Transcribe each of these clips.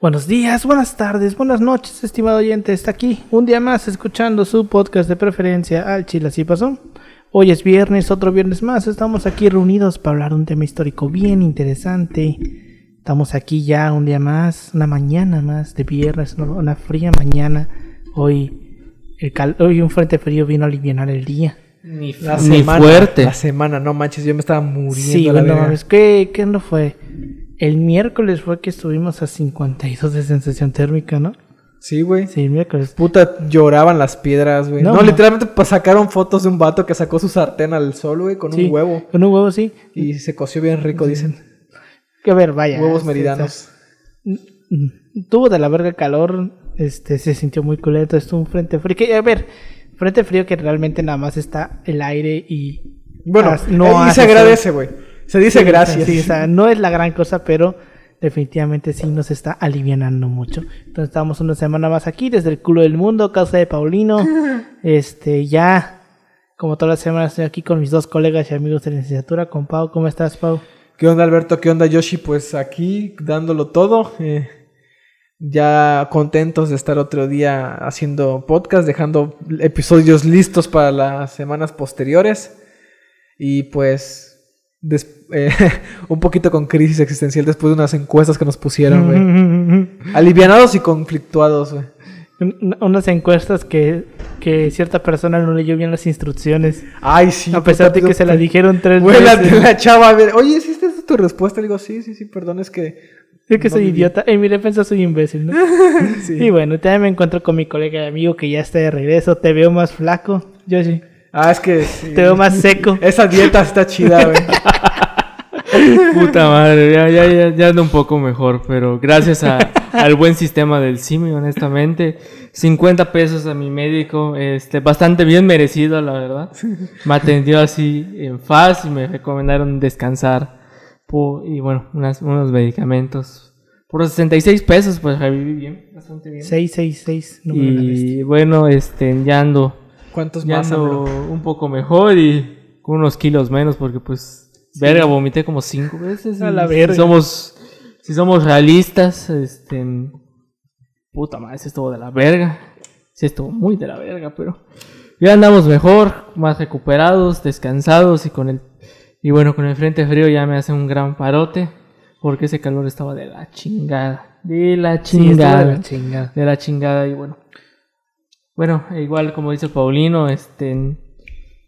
Buenos días, buenas tardes, buenas noches, estimado oyente. Está aquí un día más escuchando su podcast de preferencia al Chile Así Pasó. Hoy es viernes, otro viernes más. Estamos aquí reunidos para hablar de un tema histórico bien interesante. Estamos aquí ya un día más, una mañana más de viernes, una fría mañana. Hoy, el cal hoy un frente frío vino a aliviar el día. Ni, fuerte. La semana, no manches, yo me estaba muriendo. Sí, bueno, ¿qué, ¿qué no fue? El miércoles fue que estuvimos a 52 de sensación térmica, ¿no? Sí, güey. Sí, el miércoles. Puta, lloraban las piedras, güey. No, literalmente pues, sacaron fotos de un vato que sacó su sartén al sol, güey, con un huevo. Con un huevo, sí. Y se coció bien rico, dicen. Que a ver, vaya. Huevos meridanos. tuvo de la verga calor, este, se sintió muy culento, estuvo un frente frío. Que, a ver, frente frío que realmente nada más está el aire y... Bueno, no y se agradece, güey. Se dice gracias. Sí, o sea, no es la gran cosa, pero definitivamente sí nos está alivianando mucho. Entonces estamos una semana más aquí desde el culo del mundo, casa de Paulino. Este, ya, como todas las semanas estoy aquí con mis dos colegas y amigos de la licenciatura, con Pau. ¿Cómo estás, Pau? ¿Qué onda, Alberto? ¿Qué onda, Yoshi? Pues aquí dándolo todo. Eh, ya contentos de estar otro día haciendo podcast, dejando episodios listos para las semanas posteriores. Y pues eh, un poquito con crisis existencial después de unas encuestas que nos pusieron, güey. Alivianados y conflictuados, güey. Unas encuestas que, que cierta persona no leyó bien las instrucciones. Ay, sí. A pesar de que se la dijeron tres veces. La, la chava, a ver, oye, ¿sí esta es tu respuesta? Le digo, sí, sí, sí, perdón, es que... Es que soy idiota. En mi defensa soy imbécil, ¿no? sí. Y bueno, también me encuentro con mi colega y amigo que ya está de regreso. Te veo más flaco. Yo sí. Ah, es que. Te veo más seco. Esa dieta está chida, güey. Puta madre, ya, ya, ya, ando un poco mejor, pero gracias al buen sistema del CIMI, honestamente. 50 pesos a mi médico, este, bastante bien merecido, la verdad. Me atendió así en faz y me recomendaron descansar. y bueno, unos medicamentos. Por 66 pesos, pues reviví bien, bastante bien. 666, Y bueno, este, ya ando ¿Cuántos más? un poco mejor y con unos kilos menos porque pues verga vomité como cinco veces. A la verga. Si somos si somos realistas, este puta madre, se estuvo de la verga. Sí estuvo muy de la verga, pero ya andamos mejor, más recuperados, descansados y con el y bueno, con el frente frío ya me hace un gran parote porque ese calor estaba de la chingada, de la chingada, de la chingada, de la chingada y bueno, bueno, igual como dice Paulino, este...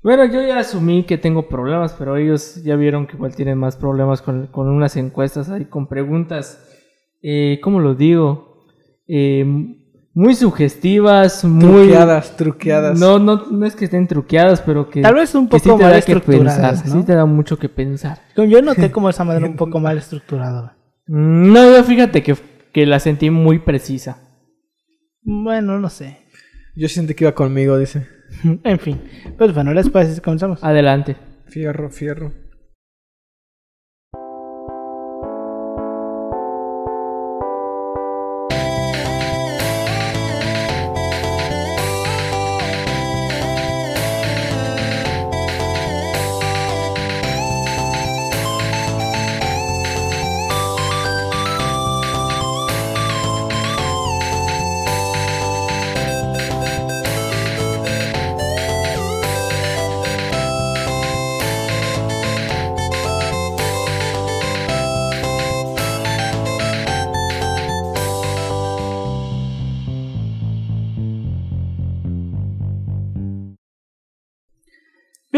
Bueno, yo ya asumí que tengo problemas, pero ellos ya vieron que igual tienen más problemas con, unas encuestas ahí, con preguntas, eh, ¿cómo lo digo? Eh, muy sugestivas, muy... Truqueadas, truqueadas. No, no, no es que estén truqueadas, pero que... Tal vez un poco mal estructuradas, ¿no? Sí te da mucho que pensar. Yo noté como esa manera un poco mal estructurada. Mm, no, yo fíjate que, que la sentí muy precisa. Bueno, no sé. Yo sentí que iba conmigo, dice. en fin. Pues bueno, después comenzamos. Adelante. Fierro, fierro.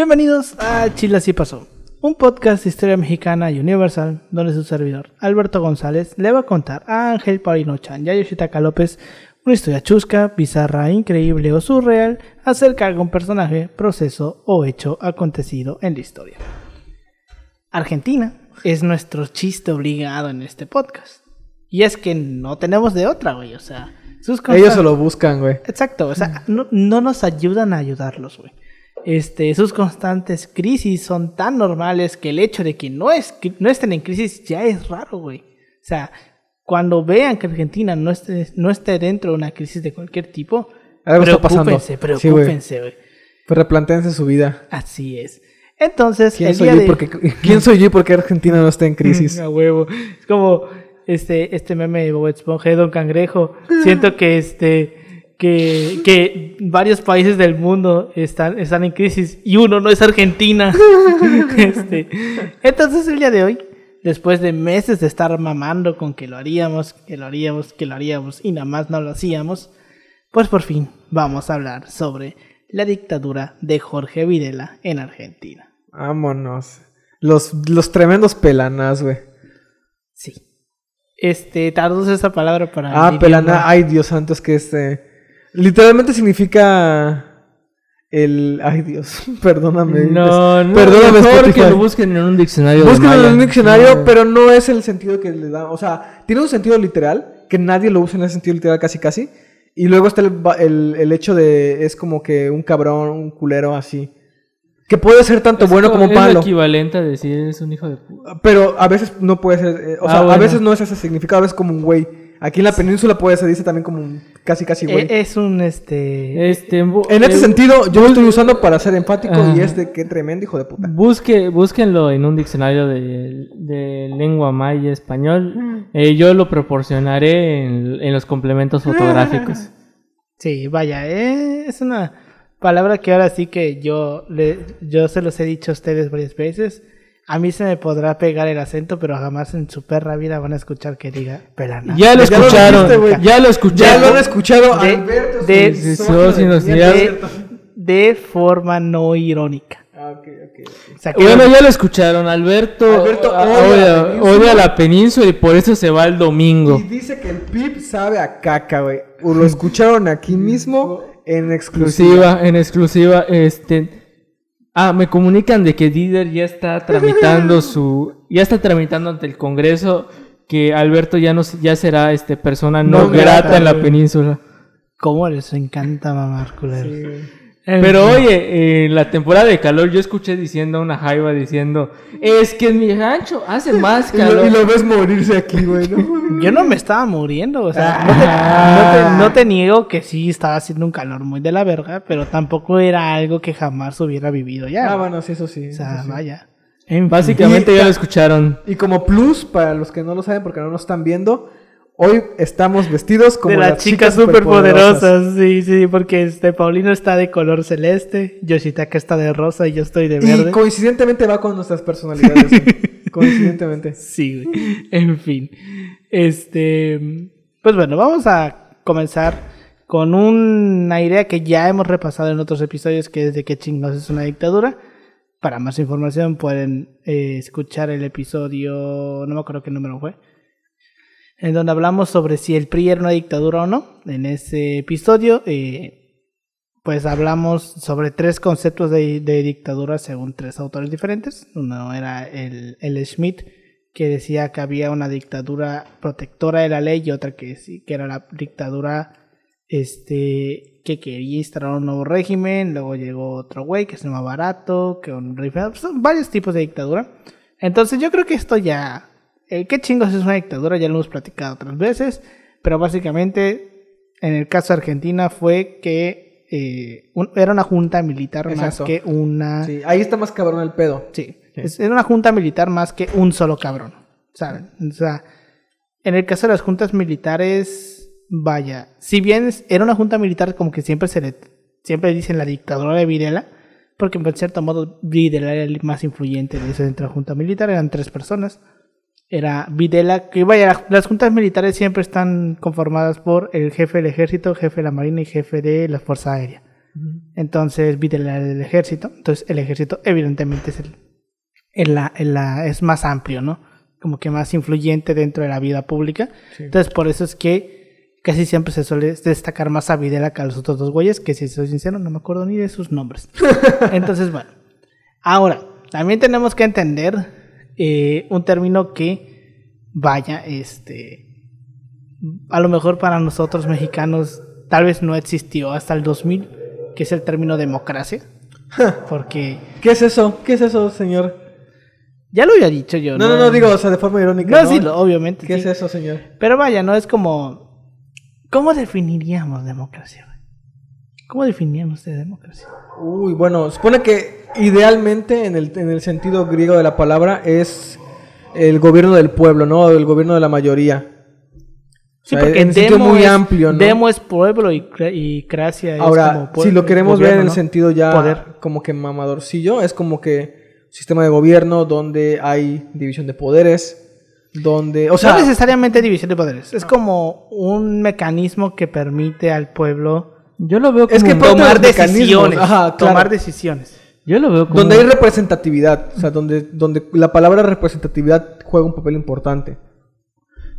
Bienvenidos a Chile Así Pasó, un podcast de historia mexicana y universal donde su servidor, Alberto González, le va a contar a Ángel Paulino Chan y a Yoshitaka López una historia chusca, bizarra, increíble o surreal acerca de algún personaje, proceso o hecho acontecido en la historia. Argentina es nuestro chiste obligado en este podcast. Y es que no tenemos de otra, güey, o sea... Ellos se lo buscan, güey. Exacto, o sea, no, no nos ayudan a ayudarlos, güey este, sus constantes crisis son tan normales que el hecho de que no, es, no estén en crisis ya es raro, güey. O sea, cuando vean que Argentina no esté, no esté dentro de una crisis de cualquier tipo, preocúpense, preocúpense, güey. pues replantéense su vida. Así es. Entonces, ¿Quién, soy, yo porque, ¿quién soy yo porque Argentina no está en crisis? A huevo. Es como, este, este meme de Bob Esponja de Don Cangrejo. Siento que este que, que varios países del mundo están, están en crisis y uno no es Argentina. Este, entonces el día de hoy, después de meses de estar mamando con que lo haríamos, que lo haríamos, que lo haríamos y nada más no lo hacíamos, pues por fin vamos a hablar sobre la dictadura de Jorge Videla en Argentina. Vámonos. Los, los tremendos pelanas, güey. Sí. Este, tardos esa palabra para. Ah, idioma. Ay, Dios santo, es que este. Literalmente significa. El. Ay, Dios. Perdóname. No, no. Perdóname, mejor Spotify. que lo busquen en un diccionario. Búsquenlo en un diccionario, No. pero no es el sentido que le da. O sea, tiene un sentido literal, que nadie lo usa en ese sentido literal casi casi. Y luego está el, el, el hecho de. Es como que un cabrón, un culero así. Que puede ser tanto Es bueno como es lo malo. equivalente a decir eres un hijo de puta. Pero a veces no puede ser. eh, o Ah, sea, a veces no es ese significado, a veces como un güey. Aquí en la península puede ser, dice también como un casi casi güey. E- Es un este. Este, en este eh, sentido, yo lo estoy usando para ser enfático y es de que tremendo hijo de puta. Busque, búsquenlo en un diccionario de, de lengua maya Mm. español. Eh, yo lo proporcionaré en, en los complementos fotográficos. Sí, vaya, eh, es una palabra que ahora sí que yo, le, yo se los he dicho a ustedes varias veces. A mí se me podrá pegar el acento, pero jamás en su perra vida van a escuchar que diga pelana. Ya lo Ya lo escucharon, dijiste, ya lo Ya escucharon. lo han escuchado, De- Alberto. de- de- de forma no irónica. Ah, ok, ok, ok. O sea, que Bueno, ya lo escucharon. Alberto, Alberto odia odia, la península. odia la península y por eso se va el domingo. Y dice que el pip sabe a caca, güey. Lo escucharon aquí mismo en exclusiva. exclusiva, en exclusiva, este ah, me comunican de que Dider ya está tramitando su ya está tramitando ante el Congreso que Alberto ya no ya será este persona no, No grata grata, en la güey. península. ¿Cómo les encanta mamar, culero? En Pero fin. oye, en la temporada de calor yo escuché diciendo a una jaiba diciendo, "Es que en mi rancho hace más Y lo, calor." y lo ves morirse aquí, güey, ¿no? Yo no me estaba muriendo, o sea, Ah. no, te, no te- no te niego que sí estaba haciendo un calor muy de la verga, pero tampoco era algo que jamás hubiera vivido ya. ah, güey. bueno, sí, eso sí. o sea, sí. vaya. En. Básicamente Y- ya lo escucharon. Y como plus, para los que no lo saben porque no nos están viendo, hoy estamos vestidos como de las chicas superpoderosas, sí, sí, porque este Paulino está de color celeste, Yoshitaka está de rosa y yo estoy de Y verde. coincidentemente va con nuestras personalidades. coincidentemente. Sí, güey. En fin. Este. Pues bueno, vamos a comenzar con una idea que ya hemos repasado en otros episodios, que es de qué chingos es una dictadura. Para más información pueden eh, escuchar el episodio, no me acuerdo qué número fue, en donde hablamos sobre si el PRI era una dictadura o no. En ese episodio, eh, pues hablamos sobre tres conceptos de, dictadura según tres autores diferentes. Uno era el, Schmidt, que decía que había una dictadura protectora de la ley y otra que que era la dictadura este que quería instalar un nuevo régimen, luego llegó otro güey que se llama Barato, que un son varios tipos de dictadura. Entonces yo creo que esto ya eh, qué chingos es una dictadura, ya lo hemos platicado otras veces, pero básicamente en el caso de Argentina fue que eh, un- era una junta militar Exacto. más que una Sí, ahí está más cabrón el pedo. Sí, es, era una junta militar más que un solo cabrón, ¿saben? O sea, en el caso de las juntas militares, vaya, si bien era una junta militar como que siempre se le, siempre dicen la dictadura de Videla, porque en cierto modo Videla era el más influyente de esa junta militar, eran tres personas. Era Videla, que vaya, la- las juntas militares siempre están conformadas por el jefe del ejército, jefe de la marina y jefe de la fuerza aérea. Entonces Videla era del ejército, entonces el ejército evidentemente es el, en la- es más amplio, ¿no? Como que más influyente dentro de la vida pública. Entonces, por eso es que casi siempre se suele destacar más a Videla que a los otros dos güeyes, que si soy sincero, no me acuerdo ni de sus nombres. Entonces, bueno. Ahora, también tenemos que entender eh, un término que, vaya, este, a lo mejor para nosotros mexicanos tal vez no existió hasta el 2000, que es el término democracia. Porque ¿Qué es eso? ¿Qué es eso, señor? ya lo había dicho yo. No, no, no, digo, o sea, de forma irónica. No, ¿no? sí, obviamente. ¿Qué sí. es eso, señor? Pero vaya, no es como. ¿Cómo definiríamos democracia? ¿Cómo definirían ustedes democracia? Uy, bueno, supone que idealmente en el, en el sentido griego de la palabra es el gobierno del pueblo, ¿no? El gobierno de la mayoría. O Sí, sea, porque en sentido demo muy es, amplio, ¿no? Demo es pueblo y, y Cracia es Ahora, como pue- si lo queremos ver en el sentido ya Poder. como que mamadorcillo, es como que sistema de gobierno donde hay división de poderes, donde, o sea, no necesariamente división de poderes. Es como un mecanismo que permite al pueblo Yo lo veo como Es que un- parte de tomar decisiones. ajá, claro. Tomar decisiones. Yo lo veo como donde hay representatividad, o sea, donde, donde la palabra representatividad juega un papel importante.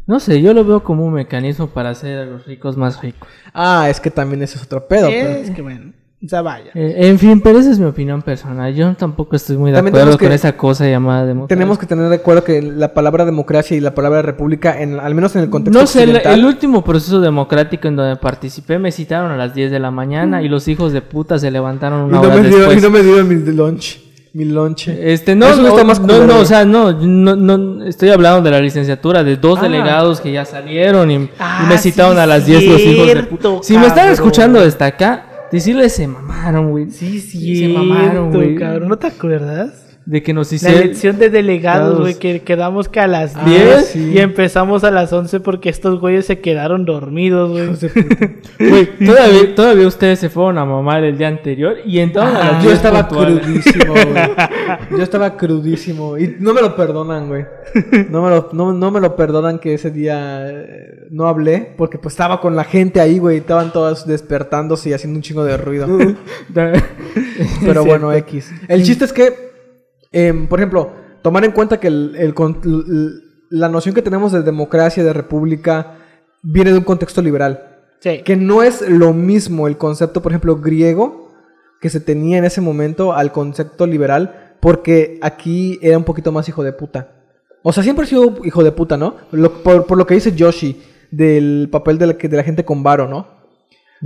no sé, yo lo veo como un mecanismo para hacer a los ricos más ricos. Ah, es que también ese es otro pedo. pero- es que bueno, o sea, vaya. Eh, en fin, pero esa es mi opinión personal. Yo tampoco estoy muy de También acuerdo que- con esa cosa llamada democracia. Tenemos que tener de acuerdo que la palabra democracia y la palabra república, en, al menos en el contexto No sé, el, el último proceso democrático en donde participé me citaron a las 10 de la mañana y los hijos de puta se levantaron y una no, hora me dio, después. y no me dio mi lunch. Mi lunch. Este, no, no, está más no, no, o sea, no, no, no, estoy hablando de la licenciatura, de dos Ah. delegados que ya salieron y, y Ah, me citaron sí, a las 10 los hijos de puta. Si me están escuchando desde acá, decirles se mamaron, güey. Sí, Sí, sí, se mamaron, güey. cabrón. ¿No te acuerdas? De que nos La hicieron... elección de delegados, güey, que quedamos que a las Ah, 10 sí. y empezamos a las 11 porque estos güeyes se quedaron dormidos, güey. Güey, todavía, todavía ustedes se fueron a mamar el día anterior y entraron a Ah, Yo 10 estaba puntuales. crudísimo, güey. Yo estaba crudísimo. Y no me lo perdonan, güey. No me lo, no, no me lo perdonan que ese día eh, no hablé. Porque pues estaba con la gente ahí, güey. Estaban todas despertándose y haciendo un chingo de ruido. Pero bueno, X. El chiste es que, em, por ejemplo, tomar en cuenta que el- el la noción que tenemos de democracia, de república, viene de un contexto liberal. Sí. Que no es lo mismo el concepto, por ejemplo, griego que se tenía en ese momento al concepto liberal, porque aquí era un poquito más hijo de puta. O sea, siempre ha sido hijo de puta, ¿no? Lo- por, por lo que dice Yoshi del papel de la, de la gente con varo, ¿no?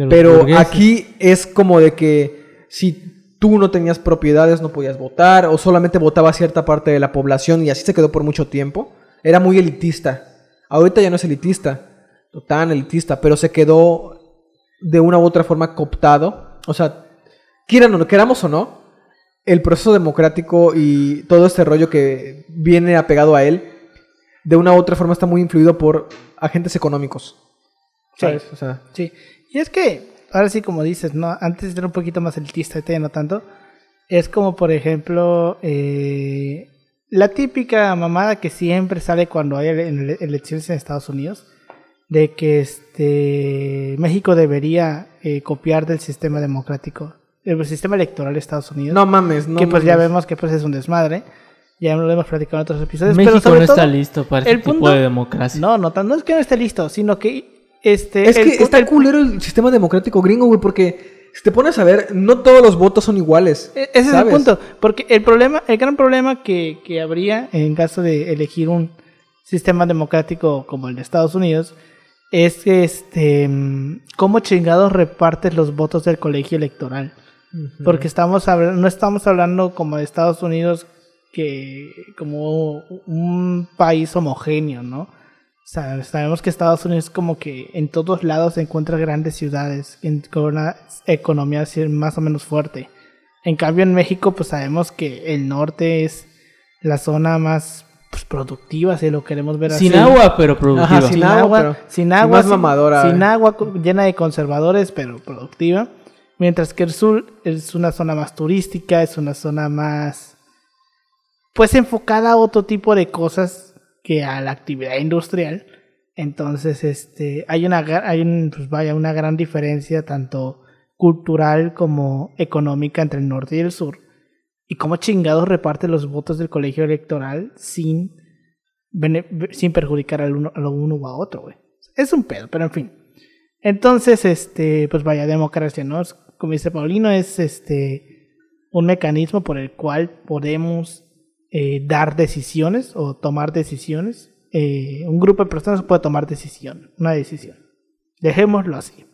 Pero burgueses. aquí es como de que si tú no tenías propiedades no podías votar o solamente votaba cierta parte de la población y así se quedó por mucho tiempo. Era muy elitista. Ahorita ya no es elitista, tan elitista, pero se quedó de una u otra forma cooptado. O sea, quieran o no, queramos o no, el proceso democrático y todo este rollo que viene apegado a él, de una u otra forma está muy influido por agentes económicos. Sí. ¿Sabes? O sea, Sí. Y es que, ahora sí, como dices, ¿no? Antes era un poquito más elitista, ahorita ya no tanto. Es como, por ejemplo, eh, la típica mamada que siempre sale cuando hay ele- ele- elecciones en Estados Unidos. De que este México debería eh, copiar del sistema democrático, el sistema electoral de Estados Unidos. no mames, no que pues ya mames. vemos que pues es un desmadre. Ya lo hemos platicado en otros episodios. México pero sobre no está todo- listo para el este tipo punto- de democracia. No, no, no es que no esté listo, sino que este Es el que está el- culero el sistema democrático gringo, güey, porque si te pones a ver, no todos los votos son iguales. E- Ese es el punto. Porque el problema, el gran problema que, que habría en caso de elegir un sistema democrático como el de Estados Unidos es que este cómo chingados repartes los votos del colegio electoral. Porque estamos hablando, no estamos hablando como de Estados Unidos que como un país homogéneo, ¿no? O sea, sabemos que Estados Unidos como que en todos lados se encuentra grandes ciudades con una economía más o menos fuerte. En cambio en México pues sabemos que el norte es la zona más pues, productiva si lo queremos ver Sin así. agua, pero productiva. Ajá, sin, sin agua, agua, pero- sin agua, sin- mamadora. sin agua llena de conservadores, pero productiva. Mientras que el sur es una zona más turística, es una zona más, pues enfocada a otro tipo de cosas que a la actividad industrial. Entonces, este, hay una, hay un, pues vaya, una gran diferencia tanto cultural como económica entre el norte y el sur. Y cómo chingados reparte los votos del colegio electoral sin sin perjudicar al uno, a lo uno o a otro, güey. Es un pedo, pero en fin. Entonces, este, pues vaya, democracia, ¿no? Como dice Paulino, es este un mecanismo por el cual podemos eh, dar decisiones o tomar decisiones. Eh, un grupo de personas puede tomar decisión, una decisión. Dejémoslo así.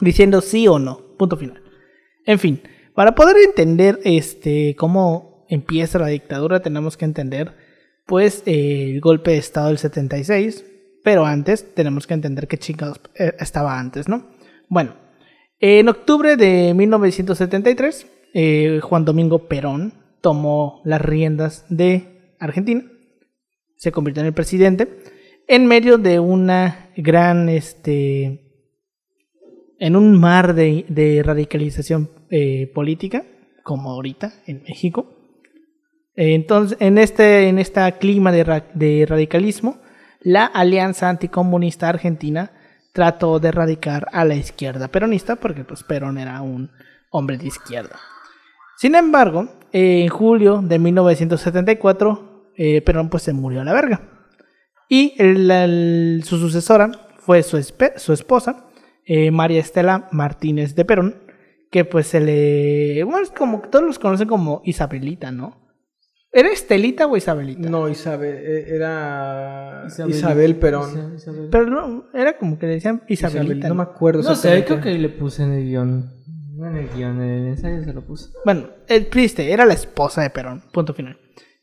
Diciendo sí o no. Punto final. En fin, para poder entender este cómo empieza la dictadura, tenemos que entender pues eh, el golpe de estado del 76, pero antes tenemos que entender qué chingados estaba antes, ¿no? Bueno, en octubre de 1973, eh, Juan Domingo Perón tomó las riendas de Argentina se convirtió en el presidente en medio de una gran, este, en un mar de, de radicalización eh, política, como ahorita en México. Entonces, en este, en este clima de, de radicalismo, la Alianza Anticomunista Argentina trató de erradicar a la izquierda peronista, porque pues Perón era un hombre de izquierda. Sin embargo, en julio de 1974, eh, Perón pues se murió a la verga. Y el- el- su sucesora fue su, espe- su esposa, eh, María Estela Martínez de Perón, que pues se le... Bueno, es como que todos los conocen como Isabelita, ¿no? ¿Era Estelita o Isabelita? No, Isabel, eh, era Isabel- Isabel, Perón. Isabel. Pero no, era como que le decían Isabelita. Isabel, no ¿no? me acuerdo. No sé, creo que le puse en el guion. No el guion, en ensayo se lo puse. Bueno, el triste era la esposa de Perón, punto final.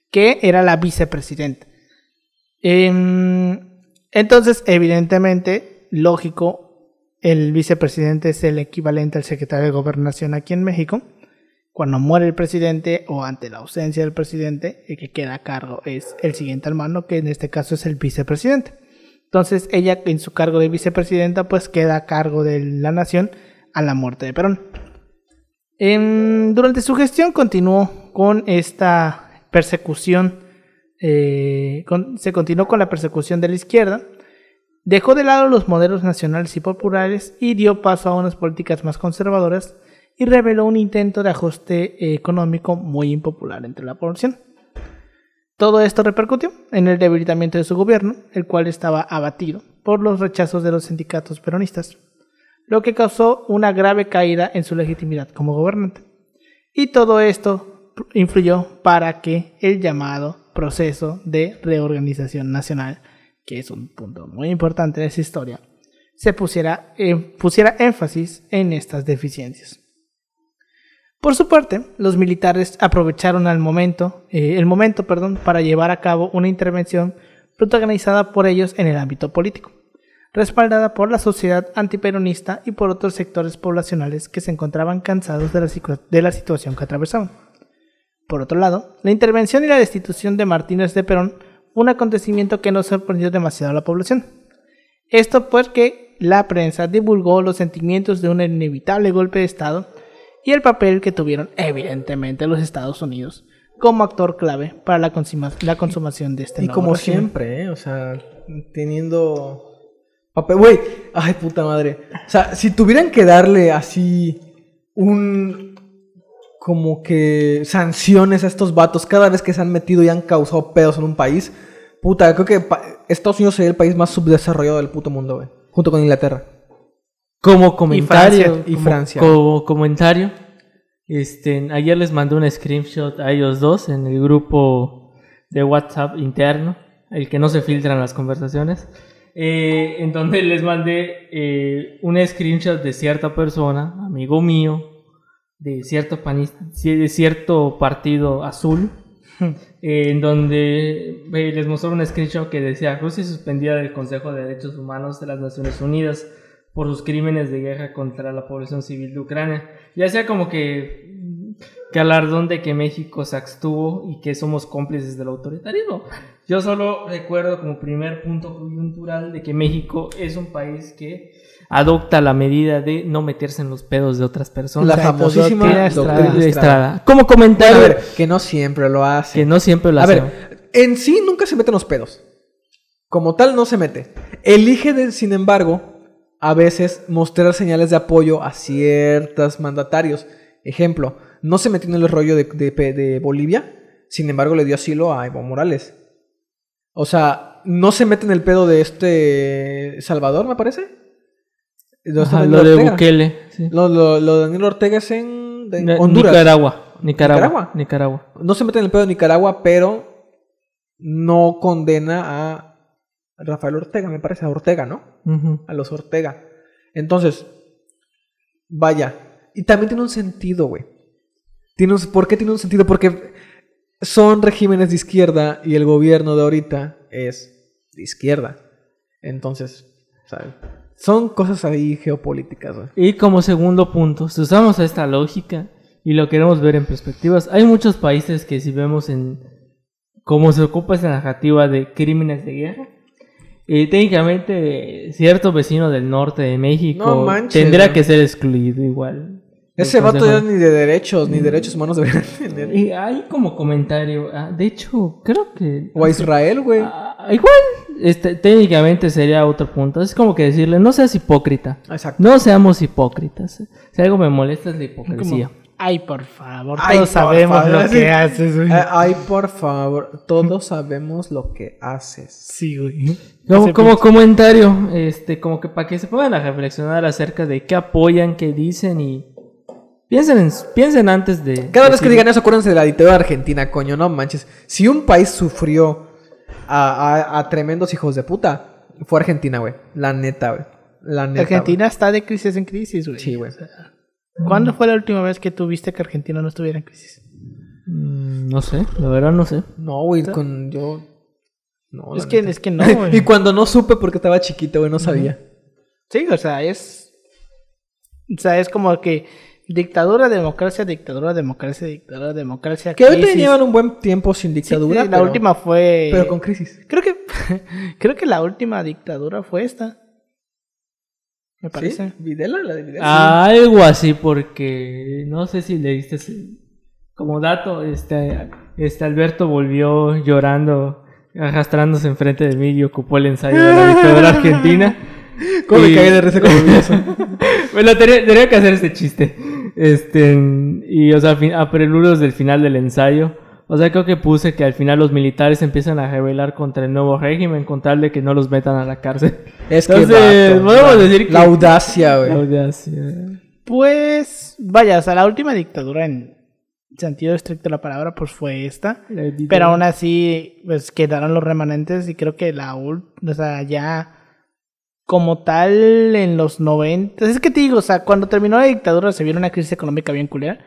Que era la vicepresidenta. Em, entonces, evidentemente, lógico, el vicepresidente es el equivalente al secretario de gobernación aquí en México. Cuando muere el presidente o ante la ausencia del presidente, el que queda a cargo es el siguiente mando, que en este caso es el vicepresidente. Entonces, ella en su cargo de vicepresidenta, pues queda a cargo de la nación a la muerte de Perón. Em, durante su gestión continuó con esta persecución, eh, se continuó con la persecución de la izquierda, dejó de lado los modelos nacionales y populares y dio paso a unas políticas más conservadoras y reveló un intento de ajuste eh, económico muy impopular entre la población. Todo esto repercutió en el debilitamiento de su gobierno, el cual estaba abatido por los rechazos de los sindicatos peronistas lo que causó una grave caída en su legitimidad como gobernante. Y todo esto influyó para que el llamado proceso de reorganización nacional, que es un punto muy importante de esa historia, se pusiera, eh, pusiera énfasis en estas deficiencias. Por su parte, los militares aprovecharon al momento, eh, el momento perdón, para llevar a cabo una intervención protagonizada por ellos en el ámbito político respaldada por la sociedad antiperonista y por otros sectores poblacionales que se encontraban cansados de la, de la situación que atravesaban. Por otro lado, la intervención y la destitución de Martínez de Perón fue un acontecimiento que no sorprendió demasiado a la población. Esto porque la prensa divulgó los sentimientos de un inevitable golpe de Estado y el papel que tuvieron evidentemente los Estados Unidos como actor clave para la, consuma- la consumación de este Y nuevo como régimen. siempre, ¿eh? O sea, teniendo papel. Güey, ay, puta madre. O sea, si tuvieran que darle así un. Como que sanciones a estos vatos cada vez que se han metido y han causado pedos en un país. Puta, creo que Estados Unidos sería el país más subdesarrollado del puto mundo, güey. Junto con Inglaterra. Como comentario, Francia, y como- Francia. como comentario, este, ayer les mandé un screenshot a ellos dos en el grupo de WhatsApp interno, el que no se filtran las conversaciones, eh, en donde les mandé eh, un screenshot de cierta persona, amigo mío, de cierto, panis- de cierto partido azul, eh, en donde eh, les mostró un screenshot que decía Rusia suspendida del Consejo de Derechos Humanos de las Naciones Unidas por sus crímenes de guerra contra la población civil de Ucrania. Ya sea como que que alardón de que México se abstuvo y que somos cómplices del autoritarismo. Yo solo recuerdo como primer punto coyuntural de que México es un país que adopta la medida de no meterse en los pedos de otras personas. La famosísima doctrina doctrina Estrada. De Estrada. Estrada. Como comentario, Bueno, a ver, que no siempre lo hace. que no siempre lo A hace. ver, en sí nunca se meten los pedos. Como tal, no se mete. Elige, de- sin embargo, a veces mostrar señales de apoyo a ciertos mandatarios. Ejemplo, no se metió en el rollo de, de- de Bolivia, sin embargo, le dio asilo a Evo Morales. O sea, no se mete en el pedo de este Salvador, me parece. ¿Dónde está Ajá, Daniel lo de? Bukele. sí. Lo, lo- lo de Daniel Ortega es en, de Honduras. Nicaragua. Nicaragua. ¿Nicaragua? Nicaragua. no se mete en el pedo de Nicaragua, pero no condena a Rafael Ortega, me parece, a Ortega, ¿no? A los Ortega. Entonces, vaya. Y también tiene un sentido, güey. Tiene un- ¿Por qué tiene un sentido? Porque son regímenes de izquierda y el gobierno de ahorita es de izquierda. Entonces, ¿sabes? Son cosas ahí geopolíticas. Y como segundo punto, si usamos esta lógica y lo queremos ver en perspectivas, hay muchos países que si vemos en como se ocupa esa narrativa de crímenes de guerra, eh, técnicamente cierto vecino del norte de México No manches, güey. que ser excluido igual. Ese vato ya ni de derechos, ni derechos humanos deberían tener. Y hay como comentario, ah, de hecho, creo que... O a Israel, güey. Ah, igual, este, técnicamente sería otro punto. Es como que decirle, no seas hipócrita. Exacto. No seamos hipócritas. Si algo me molesta es la hipocresía. Ay, por favor, Ay, todos por sabemos favor, lo sí. que haces, güey. Eh, Ay, por favor, todos sabemos lo que haces. Sí, güey. Como, comentario, este, como que para que se a reflexionar acerca de qué apoyan, qué dicen y piensen, en- piensen antes de. Cada vez que digan eso, acuérdense de la dictadura argentina, coño, no manches. Si un país sufrió a, a- a tremendos hijos de puta, fue Argentina, güey. La neta, güey. La neta. Argentina está de crisis en crisis, güey. güey. Sí, güey. ¿Cuándo fue la última vez que tuviste que Argentina no estuviera en crisis? Mm, no sé, la verdad no sé. No, güey, con yo. No, es, que, neta. es que no, y güey. cuando no supe porque estaba chiquito, güey, no sabía. Sí, o sea, es. O sea, es como que dictadura, democracia, dictadura, democracia, dictadura, democracia. Que ahorita crisis. llevan un buen tiempo sin dictadura. sí, la pero- última fue. Pero con crisis. Creo que. creo que la última dictadura fue esta. Me parece. ¿Sí? ¿Videla? La de Videla. Algo así, porque no sé si leíste ese- como dato, este, este Alberto volvió llorando, arrastrándose enfrente de mí y ocupó el ensayo de la dictadura argentina. ¿Cómo me Y- caí de risa eso? Bueno, tenía, tenía que hacer este chiste. Este, y, o sea, a preludios del final del ensayo. O sea, creo que puse que al final los militares empiezan a rebelar contra el nuevo régimen con tal de que no los metan a la cárcel. Es que. Entonces, vato, podemos la- decir que- La audacia, La güey. audacia. Pues. Vaya, o sea, la última dictadura en sentido estricto de la palabra, pues fue esta. Pero aún así, pues quedaron los remanentes y creo que la o sea, ya como tal en los 90, es que te digo, o sea, cuando terminó la dictadura se vio una crisis económica bien culera,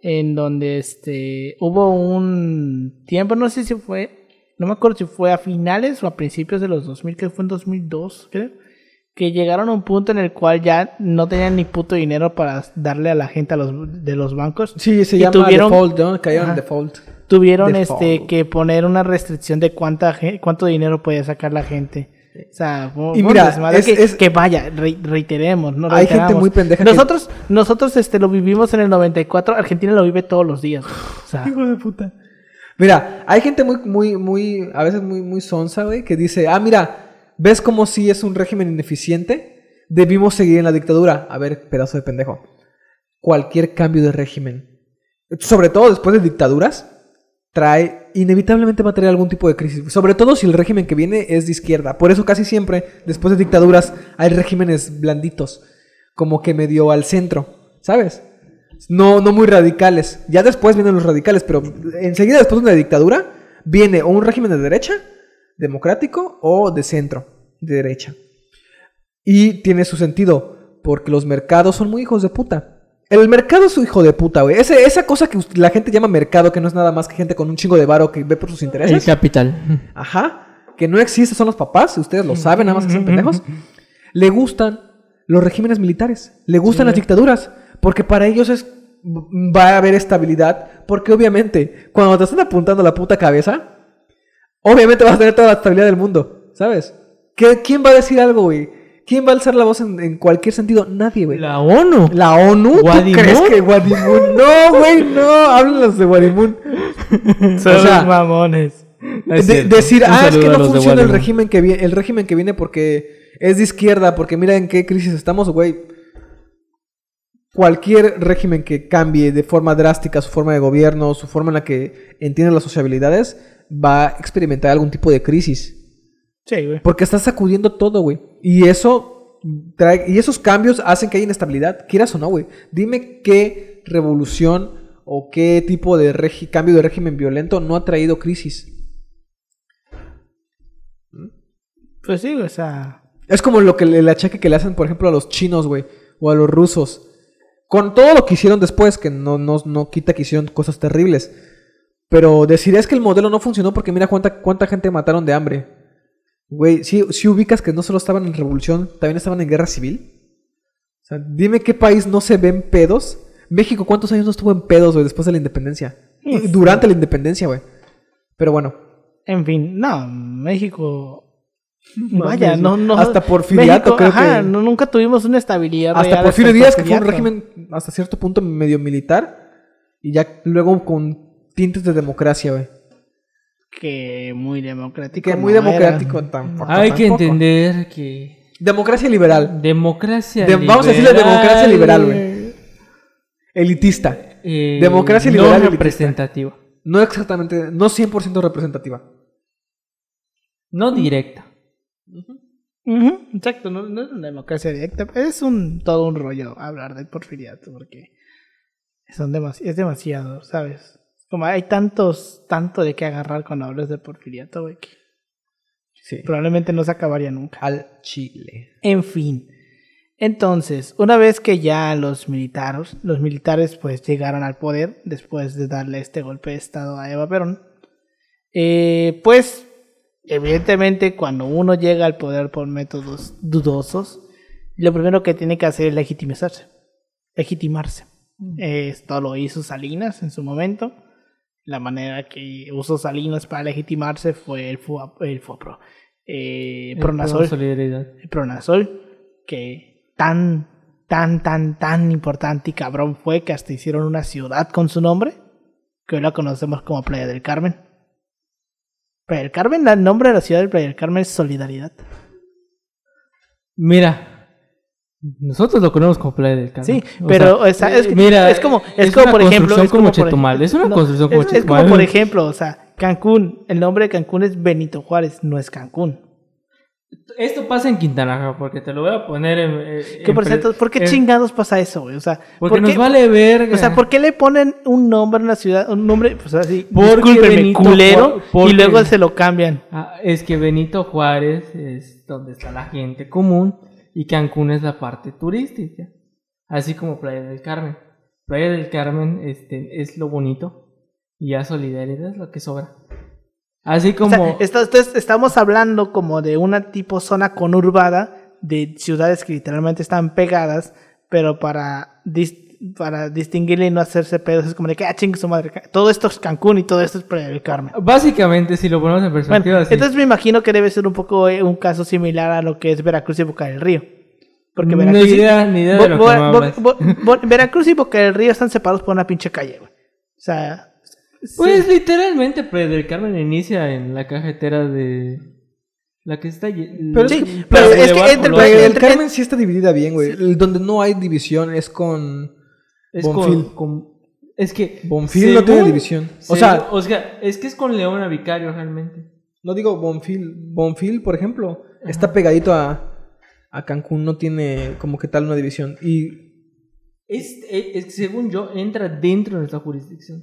en donde este hubo un tiempo, no sé si fue, no me acuerdo si fue a finales o a principios de los 2000, que fue en 2002, creo, que llegaron a un punto en el cual ya no tenían ni puto dinero para darle a la gente a los, de los bancos. Sí, se llama tuvieron- default, ¿no? Cayeron default. tuvieron Default. este que poner una restricción de cuánta cuánto dinero podía sacar la gente. O sea, Y mira, es- que, es- que vaya, re- reiteremos, no Hay gente muy pendeja que- Nosotros, nosotros este lo vivimos en el 94, Argentina lo vive todos los días. O sea, Hijo de puta. Mira, hay gente muy, muy, muy, a veces muy, muy sonsa, güey, que dice, ah, mira, ¿ves cómo si es un régimen ineficiente? Debimos seguir en la dictadura. A ver, pedazo de pendejo. Cualquier cambio de régimen, sobre todo después de dictaduras, trae, inevitablemente va a traer algún tipo de crisis. Sobre todo si el régimen que viene es de izquierda. Por eso casi siempre, después de dictaduras, hay regímenes blanditos, como que medio al centro, ¿sabes? No, no muy radicales. Ya después vienen los radicales, pero enseguida después de una dictadura, viene o un régimen de derecha, democrático, o de centro, de derecha. Y tiene su sentido, porque los mercados son muy hijos de puta. El mercado es su hijo de puta, güey. Ese- esa cosa que la gente llama mercado, que no es nada más que gente con un chingo de varo que ve por sus El intereses. capital. Ajá. Que no existe, son los papás, ustedes lo saben, nada más que son pendejos. Le gustan los regímenes militares, le gustan las dictaduras, porque para ellos es va a haber estabilidad, porque obviamente cuando te están apuntando la puta cabeza, obviamente vas a tener toda la estabilidad del mundo, ¿sabes? ¿Qué- ¿Quién va a decir algo, güey? ¿Quién va a alzar la voz en, en cualquier sentido? Nadie, güey. La ONU. ¿La ONU? ¿Tú ¿Guadimun? crees que Guadimun? No, güey, no. Háblanos de Guadimun. son o sea, mamones. No es De- cierto. decir, Un ah, es que no funciona el régimen que viene, el régimen que viene porque es de izquierda, porque mira en qué crisis estamos, güey. Cualquier régimen que cambie de forma drástica su forma de gobierno, su forma en la que entiende las sociabilidades, va a experimentar algún tipo de crisis. Sí, güey. Porque está sacudiendo todo, güey. Y eso trae, y esos cambios hacen que haya inestabilidad, quieras o no, güey. Dime qué revolución o qué tipo de regi- cambio de régimen violento no ha traído crisis. Pues sí, o sea, Es como lo que el achaque que le hacen, por ejemplo, a los chinos, güey, o a los rusos. Con todo lo que hicieron después, que no, no, no quita que hicieron cosas terribles. Pero decir es que el modelo no funcionó porque mira cuánta, cuánta gente mataron de hambre. Güey, si si ubicas que no solo estaban en revolución, también estaban en guerra civil. O sea, dime qué país no se ve en pedos. México, ¿cuántos años no estuvo en pedos, güey, después de la independencia? Durante la independencia, güey. Pero bueno, En fin, no, México. Vaya, no, no. Hasta Porfiriato, México, creo ajá, que- no, nunca tuvimos una estabilidad. Hasta real Porfirio Díaz, que fue un régimen hasta cierto punto medio militar. Y ya luego con tintes de democracia, güey. Que muy democrático. Que muy no era. democrático tampoco. Hay que entender que Democracia liberal. democracia De- vamos a decirle liberal, democracia liberal, güey. Elitista. eh, Democracia no liberal elitista. representativa, No exactamente, no 100% representativa. no directa. Ujú, exacto, no, no es una democracia directa. Es un todo un rollo hablar del porfiriato porque son demasi- es demasiado, ¿sabes? Como hay tantos, tanto de qué agarrar cuando hablas de porfiriato, güey, Sí. probablemente no se acabaría nunca. Al Chile. En fin. Entonces, una vez que ya los militares, los militares pues llegaron al poder después de darle este golpe de estado a Eva Perón, eh, pues evidentemente cuando uno llega al poder por métodos dudosos, lo primero que tiene que hacer es legitimizarse, legitimarse. Esto lo hizo Salinas en su momento. La manera que usó Salinas para legitimarse fue el FUA, el FUAPRO, eh, El Solidaridad. El Pronasol, que tan, tan, tan, tan importante y cabrón fue que hasta hicieron una ciudad con su nombre, que hoy la conocemos como Playa del Carmen. Playa del Carmen, el nombre de la ciudad de Playa del Carmen es Solidaridad. Mira, nosotros lo conocemos como Playa del Carmen. Sí, O pero sea, o sea, es, mira, es como, es, es como una por ejemplo, es como por- Chetumal, es una construcción como es, es como Chetumal. por ejemplo, o sea, Cancún, el nombre de Cancún es Benito Juárez, no es Cancún. Esto pasa en Quintana Roo, porque te lo voy a poner en. eh, ¿Qué en por pre- cierto, ¿Por qué en- chingados pasa eso, güey? O sea, Porque ¿por nos qué- vale verga. O sea, ¿por qué le ponen un nombre a una ciudad? Un nombre, pues así, discúlpeme, Benito culero, porque- y luego se lo cambian. Ah, es que Benito Juárez es donde está la gente común y Cancún es la parte turística. Así como Playa del Carmen. Playa del Carmen este, es lo bonito y ya solidaridad es lo que sobra. Así O como... sea, esto- esto es- estamos hablando como de una tipo zona conurbada de ciudades que literalmente están pegadas, pero para, dis- para distinguirle y no hacerse pedos es como de que, ah, chingue su madre, todo esto es Cancún y todo esto es Playa del Carmen. Básicamente, si lo ponemos en perspectiva, Bueno, entonces me imagino que debe ser un poco eh, un caso similar a lo que es Veracruz y Boca del Río. Porque Veracruz, y- idea- ni idea de lo Bo- que me Bo- hablas. Bo- Bo- Veracruz y Boca del Río están separados por una pinche calle, güey. O sea, Pues literalmente Playa del Carmen inicia en la cajetera de... La que está... allí- Pero Sí, es que- pero el es que entre. Playa del Carmen sí está dividida bien, güey. Donde no hay división es con Es Bonfil. con, con- es que Bonfil no tiene según- división. O según- sea, o sea, es que es con Leona Vicario realmente. no digo Bonfil. Bonfil, por ejemplo, está pegadito a, a Cancún, no tiene como que tal una división. Y Es, es- según yo entra dentro de nuestra jurisdicción.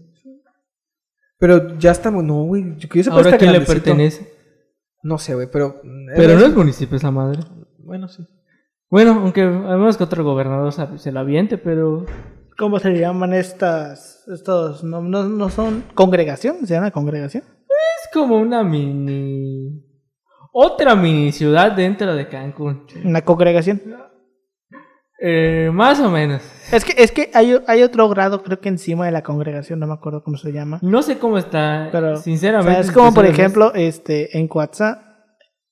pero ya está, no, güey. Yo, Ahora quién le pertenece. No sé, güey, pero Pero no es municipio esa madre. bueno, sí. Bueno, aunque menos que otro gobernador se se la aviente, pero ¿cómo se llaman estas? Estos no, no, no son congregación, se llama congregación. es como una mini otra mini ciudad dentro de Cancún. Una congregación. Eh, más o menos. Es que, es que hay, hay otro grado, creo que encima de la congregación, no me acuerdo cómo se llama. No sé cómo está, Pero, o sinceramente. sea, es como, por ejemplo, este, en Cuatza,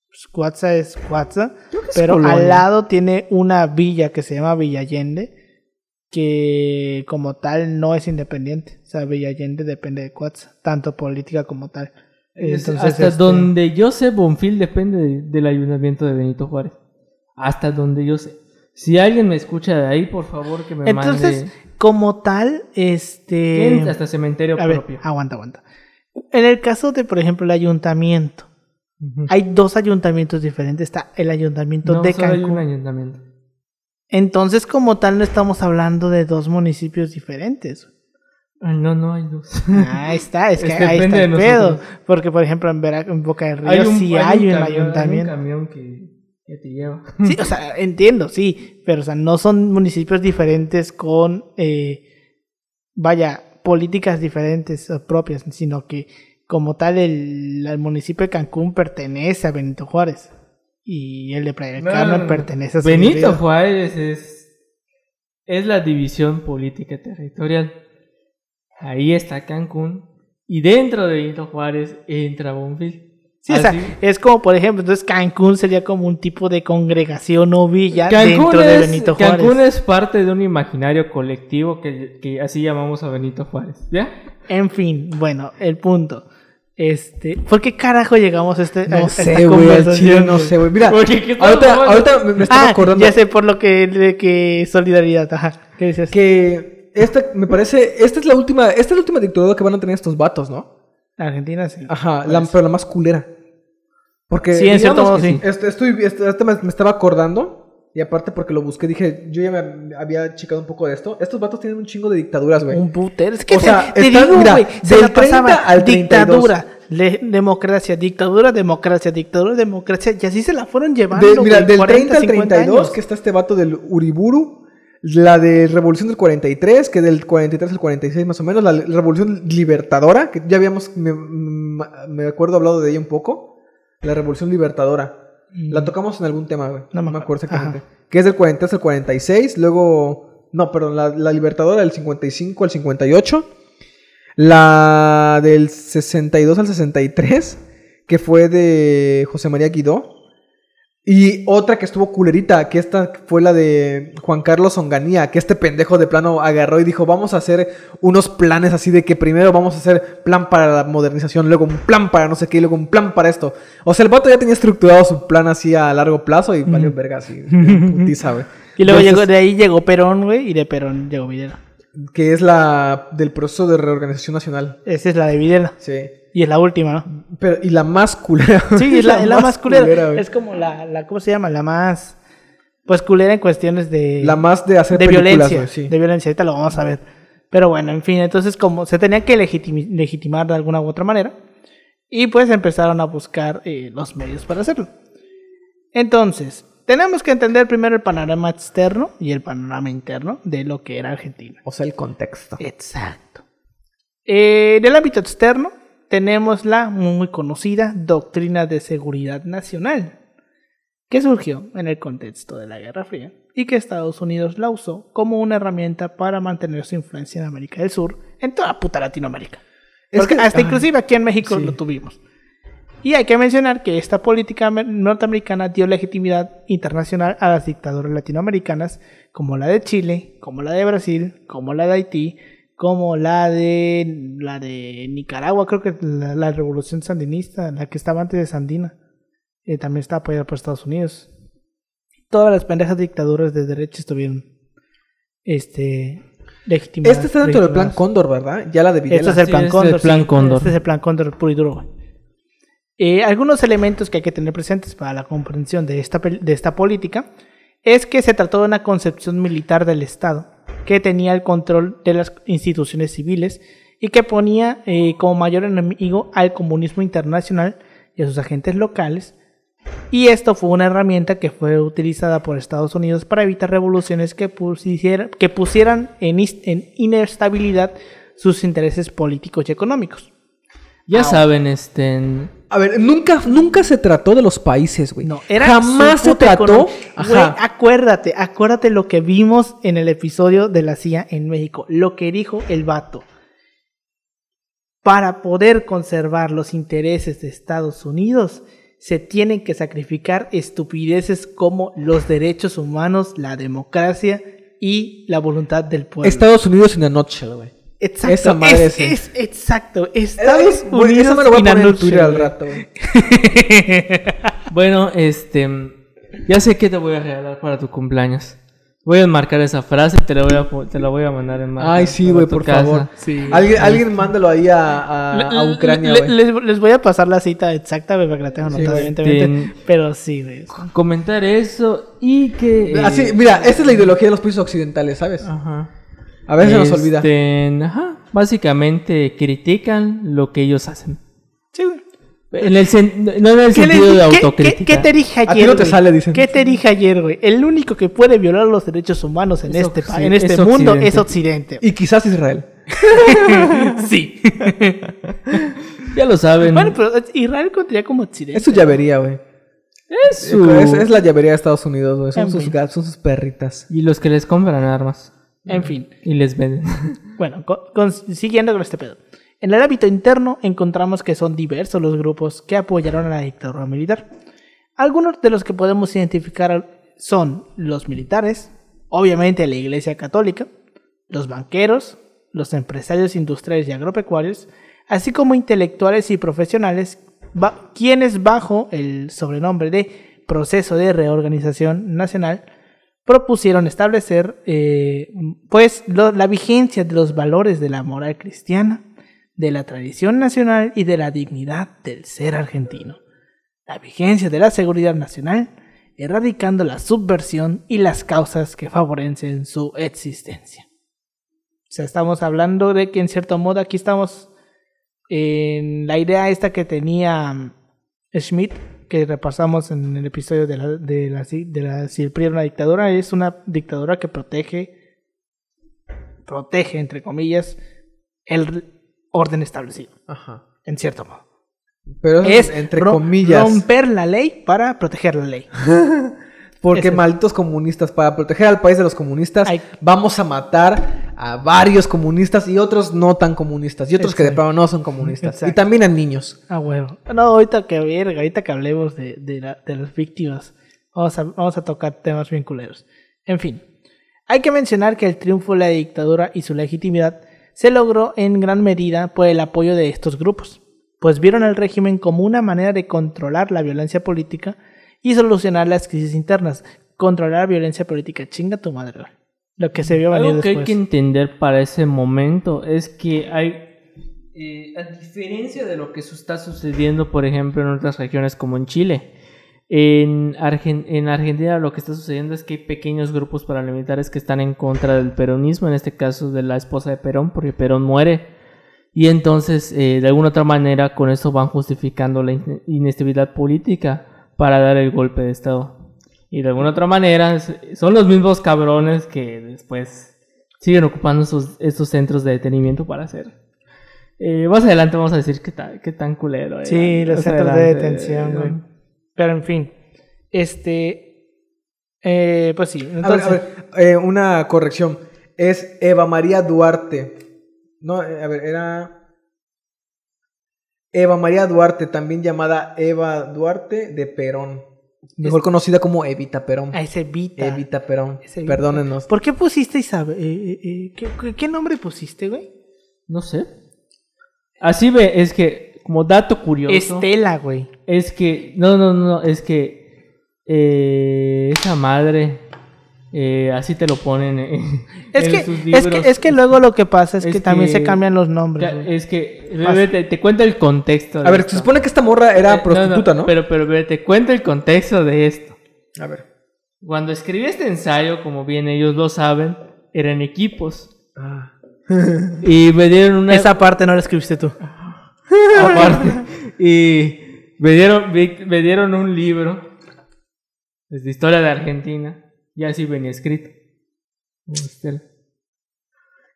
pues, Cuatza es Cuatza, es pero al lado tiene una villa que se llama Villa Allende, que como tal no es independiente. O sea, Villa Allende depende de Cuatza, tanto política como tal. Entonces, hasta este, donde yo sé, Bonfil depende de- del ayuntamiento de Benito Juárez. Hasta donde yo sé. Si alguien me escucha de ahí, por favor que me Entonces, mande. como tal, este... Hasta cementerio A ver, propio. aguanta, aguanta. En el caso de, por ejemplo, el ayuntamiento, hay dos ayuntamientos diferentes. Está el ayuntamiento no, de solo hay Cancún. un ayuntamiento. Entonces, como tal, no estamos hablando de dos municipios diferentes. Ay, no, no hay dos. Ahí está, es que Es ahí está el pedo. Porque, por ejemplo, en, Vera- en Boca del Río sí hay un, camión- ayuntamiento. Hay un camión que, que te lleva. Sí, o sea, entiendo, sí, pero o sea, no son municipios diferentes con, eh, vaya, políticas diferentes o propias, sino que como tal el, el municipio de Cancún pertenece a Benito Juárez y el de Playa del No, Carmen no, no. pertenece a Benito Solidaridad. Juárez es, es la división política territorial. Ahí está Cancún Y dentro de Benito Juárez entra Bonfil. Sí, o sea, es como, por ejemplo, entonces Cancún sería como un tipo de congregación o villa Cancún, dentro de Benito Juárez. Cancún es parte de un imaginario colectivo que, que así llamamos a Benito Juárez. ¿Ya? En fin, bueno, el punto. Este, ¿por qué carajo llegamos a, este, a No esta sé, güey, al conversación, chile no sé, güey. Mira, Oye, ¿qué estamos ahorita, me, me estaba Ah, acordando ya sé por lo que, de que solidaridad, ajá. ¿Qué dices? que esta, me parece, esta es la última, esta es la última dictadura que van a tener estos vatos, ¿no? Argentina sí. Ajá, la, pero la más culera. Porque, Sí, en cierto modo, sí. Esto, estoy, esto, esto me, me estaba acordando. Y aparte porque lo busqué, dije, yo ya me había checado un poco de esto. Estos vatos tienen un chingo de dictaduras, güey. Un putero. Es que O sea, te están- digo, güey, se la pasaba 30 al 32. dictadura, le- democracia, dictadura, democracia, dictadura, democracia, y así se la fueron llevando. De- mira, del 40, 30 al 50 32, años. que está este vato del Uriburu. La de Revolución del 43, que del 43 al 46 más o menos. La Revolución Libertadora, que ya habíamos, me, me acuerdo hablado de ella un poco. La Revolución Libertadora. La tocamos en algún tema, güey. No No, me acuerdo exactamente. Que es del 43 al 46. Luego. No, perdón, la, la Libertadora del 55 al 58. La del 62 al 63. Que fue de José María Guidó. Y otra que estuvo culerita, que esta fue la de Juan Carlos Onganía, que este pendejo de plano agarró y dijo, vamos a hacer unos planes así de que primero vamos a hacer plan para la modernización, luego un plan para no sé qué, y luego un plan para esto. O sea, el vato ya tenía estructurado su plan así a largo plazo y valió verga así, putiza, güey. Y luego Entonces, llegó, de ahí llegó Perón, güey, y de Perón llegó Videla. Que es la del proceso de reorganización nacional. Esa es la de Videla. Sí. Y es la última, ¿no? Pero, y la más culera. Sí, es la, más culera. es como la, la, ¿cómo se llama? La más, pues culera en cuestiones de... La más de hacer de violencia. güey, sí. De violencia, ahorita lo vamos a ver. Pero bueno, en fin, entonces como se tenía que legitimar de alguna u otra manera. Y pues empezaron a buscar eh, los medios para hacerlo. Entonces, tenemos que entender primero el panorama externo y el panorama interno de lo que era Argentina. O sea, el contexto. Exacto. Eh, en el ámbito externo tenemos la muy conocida doctrina de seguridad nacional, que surgió en el contexto de la Guerra Fría y que Estados Unidos la usó como una herramienta para mantener su influencia en América del Sur, en toda puta Latinoamérica. Es Porque que- hasta ah, inclusive aquí en México sí. lo tuvimos. Y hay que mencionar que esta política amer- norteamericana dio legitimidad internacional a las dictaduras latinoamericanas, como la de Chile, como la de Brasil, como la de Haití, como la de la de Nicaragua, creo que la, la revolución sandinista, la que estaba antes de Sandina, eh, también está apoyada por Estados Unidos. Todas las pendejas dictaduras de derecha estuvieron este legitimadas. Este está dentro del plan. Cóndor, ¿verdad? Ya la de Videla. Este es el Sí, plan es Cóndor. el plan sí. Cóndor. Este es el plan Cóndor puro y duro. Eh, algunos elementos que hay que tener presentes para la comprensión de esta, de esta política es que se trató de una concepción militar del Estado que tenía el control de las instituciones civiles y que ponía eh, como mayor enemigo al comunismo internacional y a sus agentes locales. Y esto fue una herramienta que fue utilizada por Estados Unidos para evitar revoluciones que, pusieran, que pusieran en inestabilidad sus intereses políticos y económicos. Ya saben, este. A ver, nunca, nunca se trató de los países, güey. No, era Jamás se trató. Güey, acuérdate, acuérdate lo que vimos en el episodio de la CIA en México, lo que dijo el vato. Para poder conservar los intereses de Estados Unidos, se tienen que sacrificar estupideces como los derechos humanos, la democracia y la voluntad del pueblo. Estados Unidos en a nutshell, güey. Exacto, esa madre es, sí. es- exacto. Estados Eh, Unidos Esa me lo voy a poner en Twitter al rato. Bueno, este. Ya sé que te voy a regalar para tu cumpleaños. Voy a enmarcar esa frase y te la voy a, te la voy a mandar en marca Ay, sí, güey, por casa. favor. Sí. Alguien, alguien mándalo ahí a, a, a Ucrania, güey. les, les voy a pasar la cita exacta, güey, para que la tengan Sí, anotada, güey. evidentemente. Ten- Pero sí, güey. Comentar eso y que. eh, Así, mira, esta es la ideología de los países occidentales, ¿sabes? Ajá. A veces se nos olvida. Este, Ajá. Básicamente critican lo que ellos hacen. Sí, güey. En el sen- no en el ¿Qué, le- sentido de autocrítica. qué- qué te dije ayer? A ti no te güey? sale, dicen. ¿Qué te dije ayer, güey? El único que puede violar los derechos humanos en Es este, en este es mundo Occidente. es Occidente. Y quizás Israel. sí. Ya lo saben. bueno, pero Israel contaría como Occidente. Es su llavería, güey. es su- Es, es la llavería de Estados Unidos, güey. Son sus son sus perritas. Y los que les compran armas. En fin. Y les venden. Bueno, con- con- siguiendo con este pedo. En el ámbito interno encontramos que son diversos los grupos que apoyaron a la dictadura militar. Algunos de los que podemos identificar son los militares, obviamente la Iglesia Católica, los banqueros, los empresarios industriales y agropecuarios, así como intelectuales y profesionales, quienes bajo el sobrenombre de proceso de reorganización nacional propusieron establecer eh, pues la vigencia de los valores de la moral cristiana, de la tradición nacional y de la dignidad del ser argentino, la vigencia de la seguridad nacional, erradicando la subversión y las causas que favorecen su existencia. O sea, estamos hablando de que en cierto modo aquí estamos en la idea esta que tenía mm, Schmidt, que repasamos en el episodio de la, de la, de la si el una dictadura, es una dictadura que protege, protege, entre comillas, el orden establecido, Ajá. en cierto modo. Pero Es entre comillas. romper la ley para proteger la ley. Porque Eso. malditos comunistas, para proteger al país de los comunistas, vamos a matar a varios comunistas y otros no tan comunistas. Y otros que de plano no son comunistas. Exacto. Y también a niños. Ah, huevo. No, ahorita que verga, ahorita que hablemos de, de, la- de las víctimas, vamos a, vamos a tocar temas bien culeros. En fin, hay que mencionar que el triunfo de la dictadura y su legitimidad se logró en gran medida por el apoyo de estos grupos, pues vieron al régimen como una manera de controlar la violencia política y solucionar las crisis internas. Controlar la violencia política, chinga tu madre. Lo que se vio venir Algo que hay que entender para ese momento es que hay, eh, a diferencia de lo que está sucediendo, por ejemplo, en otras regiones como en Chile, en, Argen- en Argentina lo que está sucediendo es que hay pequeños grupos paramilitares que están en contra del peronismo, en este caso de la esposa de Perón, porque Perón muere. Y entonces, eh, de alguna otra manera, con eso van justificando la in- inestabilidad política para dar el golpe de Estado. Y de alguna otra manera, son los mismos cabrones que después siguen ocupando esos, estos centros de detenimiento para hacer. Eh, más adelante vamos a decir qué, ta- qué tan culero. era. Sí, los centros de detención, eh, güey. Pero en fin, este, eh, pues sí. A ver, Entonces, a ver, eh, una corrección. Es Eva María Duarte. No, a ver, era. Eva María Duarte, también llamada Eva Duarte de Perón. Mejor conocida como Evita Perón. a ese Vita. Evita Perón. Evita. Perdónenos. ¿Por qué pusiste Isabel? Eh, eh, eh, ¿qué, qué, qué nombre pusiste, güey? No sé. Así ve, es que, como dato curioso. Estela, güey. Es que, no, no, no, es que eh, esa madre, eh, así te lo ponen en, Es en que, sus es, libros. que, es que luego lo que pasa es, Es que, también se cambian los nombres. Es que, bebé, te, te cuenta el contexto. de A ver, esto. se supone que esta morra Eh, era no, prostituta, ¿no? Pero, pero, bebé, te cuento el contexto de esto. A ver. Cuando escribí este ensayo, como bien ellos lo saben, eran equipos. Ah. Y me dieron una... Esa parte no la escribiste tú. aparte. Y me dieron, me, me dieron un libro de historia de Argentina. Y así venía escrito. Estela.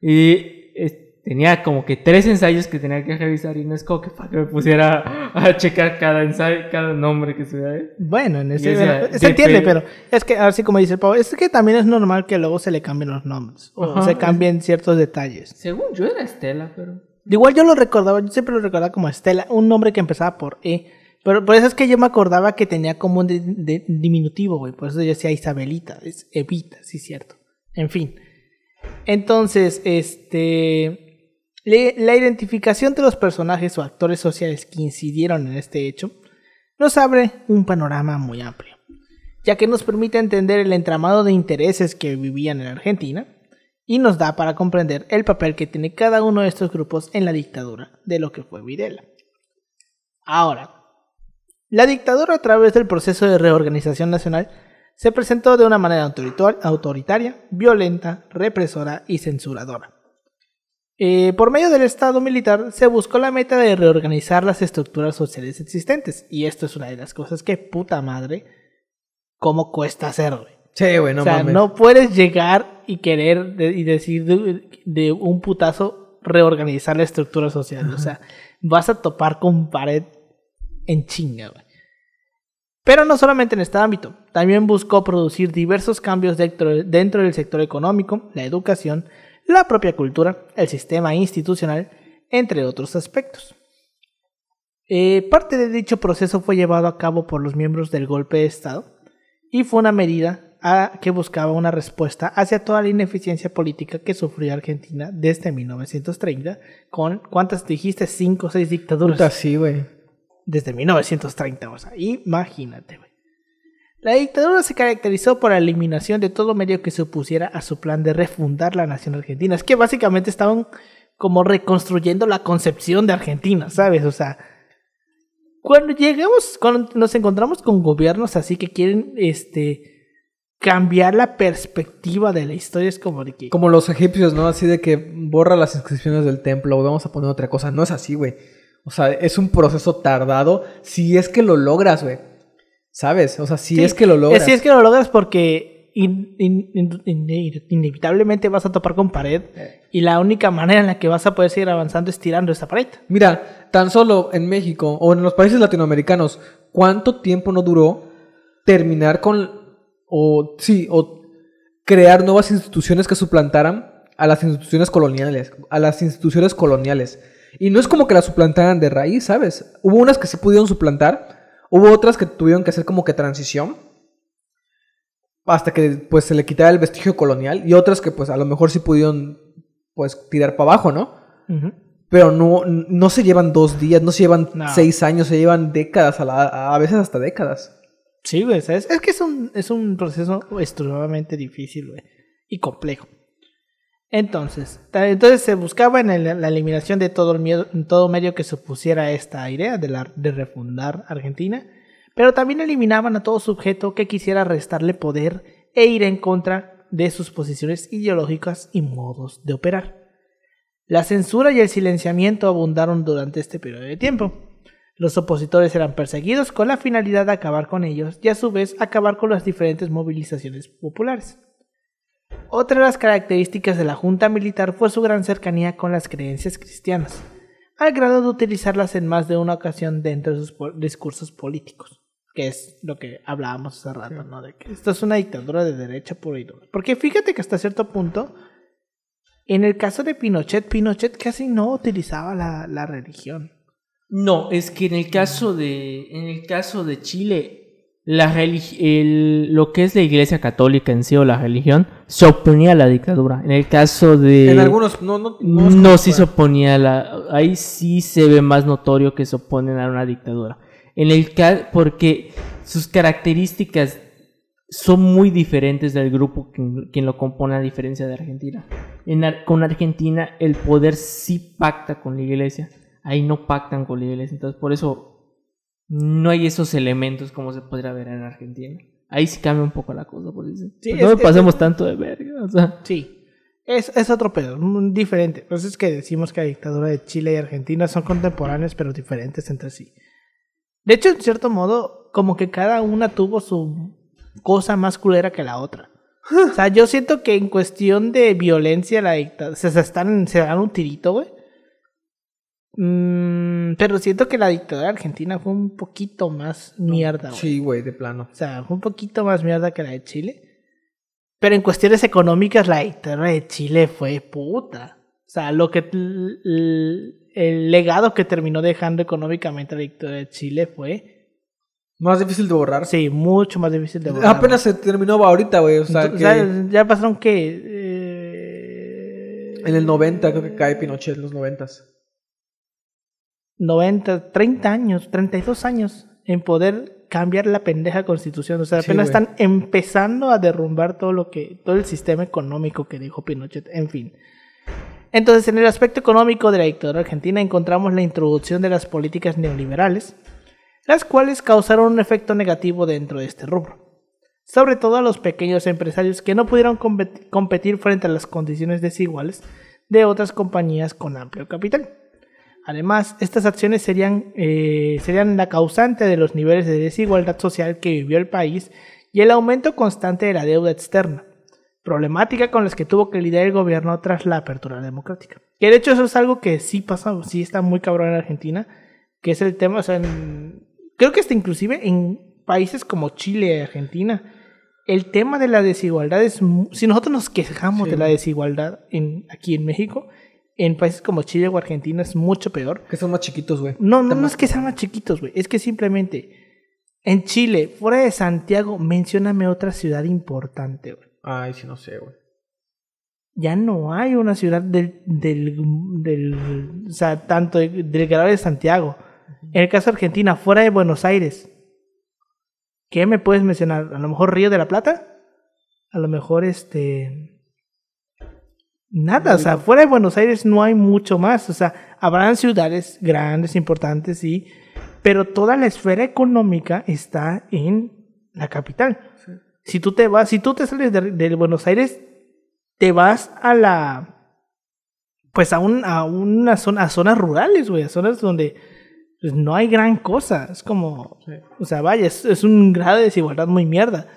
Y eh, tenía como que tres ensayos que tenía que revisar y no es como que para que me pusiera a checar cada ensayo, cada nombre que se ahí. Bueno, en ese, bueno, se entiende, pero es que así como dice el Pau, es que también es normal que luego se le cambien los nombres o Ajá, se es- cambien ciertos detalles. Según yo era Estela, pero... Igual yo lo recordaba, yo siempre lo recordaba como Estela, un nombre que empezaba por E. Pero por eso es que yo me acordaba que tenía como un de- de- diminutivo, güey. Por eso yo decía Isabelita, es Evita, sí, cierto. En fin. Entonces, este. la identificación de los personajes o actores sociales que incidieron en este hecho nos abre un panorama muy amplio, ya que nos permite entender el entramado de intereses que vivían en Argentina y nos da para comprender el papel que tiene cada uno de estos grupos en la dictadura de lo que fue Videla. Ahora, la dictadura a través del proceso de reorganización nacional se presentó de una manera autoritar- autoritaria, violenta, represora y censuradora. Eh, por medio del Estado militar se buscó la meta de reorganizar las estructuras sociales existentes, y esto es una de las cosas que puta madre, cómo cuesta hacer, güey. Sí, güey, no o sea, mames. no puedes llegar y querer de- y decir de, de un putazo reorganizar la estructura social. O sea, vas a topar con pared en chinga, güey. Pero no solamente en este ámbito, también buscó producir diversos cambios dentro, del sector económico, la educación, la propia cultura, el sistema institucional entre otros aspectos. Eh, parte de dicho proceso fue llevado a cabo por los miembros del golpe de Estado y fue una medida a que buscaba una respuesta hacia toda la ineficiencia política que sufrió Argentina desde 1930 con, ¿cuántas dijiste? Cinco o seis dictaduras. Puta, sí, güey. Desde 1930, o sea, imagínate. La dictadura se caracterizó por la eliminación de todo medio que se opusiera a su plan de refundar la nación argentina. Es que básicamente estaban como reconstruyendo la concepción de Argentina, ¿sabes? O sea, cuando llegamos, cuando nos encontramos con gobiernos así que quieren, este, cambiar la perspectiva de la historia, es como de que... Como los egipcios, ¿no? Así de que borra las inscripciones del templo, vamos a poner otra cosa. No es así, güey. O sea, es un proceso tardado si es que lo logras, güey. ¿Sabes? O sea, si Sí, es que lo logras. Si es que lo logras porque in- in- in- in- inevitablemente vas a topar con pared y la única manera en la que vas a poder seguir avanzando es tirando esa pared. Mira, tan solo en México o en los países latinoamericanos, ¿cuánto tiempo no duró terminar con o sí, o crear nuevas instituciones que suplantaran a las instituciones coloniales, a las instituciones coloniales? Y no es como que las suplantaran de raíz, ¿sabes? Hubo unas que sí pudieron suplantar, hubo otras que tuvieron que hacer como que transición hasta que pues se le quitara el vestigio colonial y otras que pues a lo mejor sí pudieron pues tirar para abajo, ¿no? Pero no, no se llevan dos días, no se llevan No. seis años, se llevan décadas, a, la- a veces hasta décadas. Sí, güey, ¿sabes? Es que es un, es un proceso extremadamente difícil, güey, y complejo. Entonces, entonces se buscaba en la eliminación de todo, el miedo, todo medio que supusiera esta idea de, de refundar Argentina, pero también eliminaban a todo sujeto que quisiera restarle poder e ir en contra de sus posiciones ideológicas y modos de operar. La censura y el silenciamiento abundaron durante este periodo de tiempo. Los opositores eran perseguidos con la finalidad de acabar con ellos y a su vez acabar con las diferentes movilizaciones populares. Otra de las características de la Junta Militar fue su gran cercanía con las creencias cristianas, al grado de utilizarlas en más de una ocasión dentro de sus discursos políticos, que es lo que hablábamos hace rato, ¿no? De que esto es una dictadura de derecha pura y dura. Porque fíjate que hasta cierto punto, en el caso de Pinochet, Pinochet casi no utilizaba la, la religión. No, es que en el caso de, en el caso de Chile, la el- lo que es la Iglesia Católica en sí o la religión se oponía a la dictadura. En el caso de en algunos, no, no, no, como sí se oponía a la, ahí sí se ve más notorio que se oponen a una dictadura. En el ca- porque sus características son muy diferentes del grupo quien, quien lo compone a diferencia de Argentina. En Ar- con Argentina el poder sí pacta con la iglesia, ahí no pactan con la iglesia, entonces por eso no hay esos elementos como se podría ver en Argentina. Ahí sí cambia un poco la cosa, por eso. Sí, no me pasemos es- tanto de verga, o sea. Sí, es, es otro pedo, diferente. Por eso es que decimos que la dictadura de Chile y Argentina son contemporáneas pero diferentes entre sí. De hecho, en cierto modo, como que cada una tuvo su cosa más culera que la otra. O sea, yo siento que en cuestión de violencia la dictadura... Se están, se dan un tirito, güey. Mm, pero siento que la dictadura argentina fue un poquito más mierda, güey. Sí, güey, de plano. O sea, fue un poquito más mierda que la de Chile. Pero en cuestiones económicas, la dictadura de Chile fue puta. O sea, lo que el legado que terminó dejando económicamente la dictadura de Chile fue Más difícil de borrar. sí, mucho más difícil de borrar. Apenas se terminó ahorita, güey. O sea, Ento- que ya, ya pasaron que eh, en el 90 creo que cae Pinochet, en los 90. 90, 30 años, 32 años en poder cambiar la pendeja constitución. O sea, apenas están empezando a derrumbar todo lo que, todo el sistema económico que dijo Pinochet. En fin. Entonces, en el aspecto económico de la dictadura argentina encontramos la introducción de las políticas neoliberales, las cuales causaron un efecto negativo dentro de este rubro. Sobre todo a los pequeños empresarios que no pudieron compet- competir frente a las condiciones desiguales de otras compañías con amplio capital. Además, estas acciones serían, eh, serían la causante de los niveles de desigualdad social que vivió el país y el aumento constante de la deuda externa, problemática con las que tuvo que lidiar el gobierno tras la apertura democrática. Que de hecho eso es algo que sí pasa, sí está muy cabrón en Argentina, que es el tema, o sea, en- creo que hasta inclusive en países como Chile y Argentina, el tema de la desigualdad es, si nosotros nos quejamos Sí. de la desigualdad en, aquí en México, en países como Chile o Argentina es mucho peor. Que son más chiquitos, güey. No, no, no es que sean más chiquitos, güey. Es que simplemente en Chile, fuera de Santiago, mencióname otra ciudad importante, güey. Ay, sí, no sé, güey. Ya no hay una ciudad del, del, del o sea, tanto de- del grado de Santiago. En el caso de Argentina, fuera de Buenos Aires, ¿qué me puedes mencionar? A lo mejor Río de la Plata, a lo mejor este... Nada, o sea, fuera de Buenos Aires no hay mucho más. O sea, habrán ciudades grandes, importantes, sí, pero toda la esfera económica está en la capital. Si tú te vas, si tú te sales de, de Buenos Aires, te vas a la pues a un a una zona a zonas rurales, güey, a zonas donde pues, no hay gran cosa, es como o sea, vaya, es, es un grado de desigualdad muy mierda.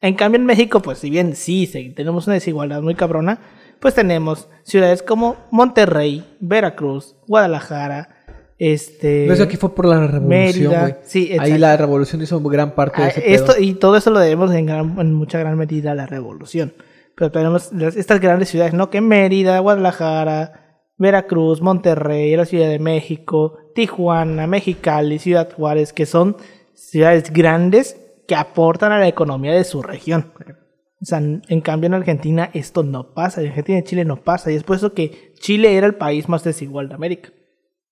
En cambio en México, pues si bien sí, sí, tenemos una desigualdad muy cabrona, pues tenemos ciudades como Monterrey, Veracruz, Guadalajara, este No, eso aquí fue por la revolución, güey. sí, Ahí la revolución hizo gran parte de Ah, ese esto, pedo. y todo eso lo debemos en, gran- en mucha gran medida a la revolución. Pero tenemos estas grandes ciudades, ¿no? Que Mérida, Guadalajara, Veracruz, Monterrey, la Ciudad de México, Tijuana, Mexicali, Ciudad Juárez, que son ciudades grandes que aportan a la economía de su región. O sea, en cambio en Argentina esto no pasa, en Argentina y Chile no pasa, y es por eso que Chile era el país más desigual de América.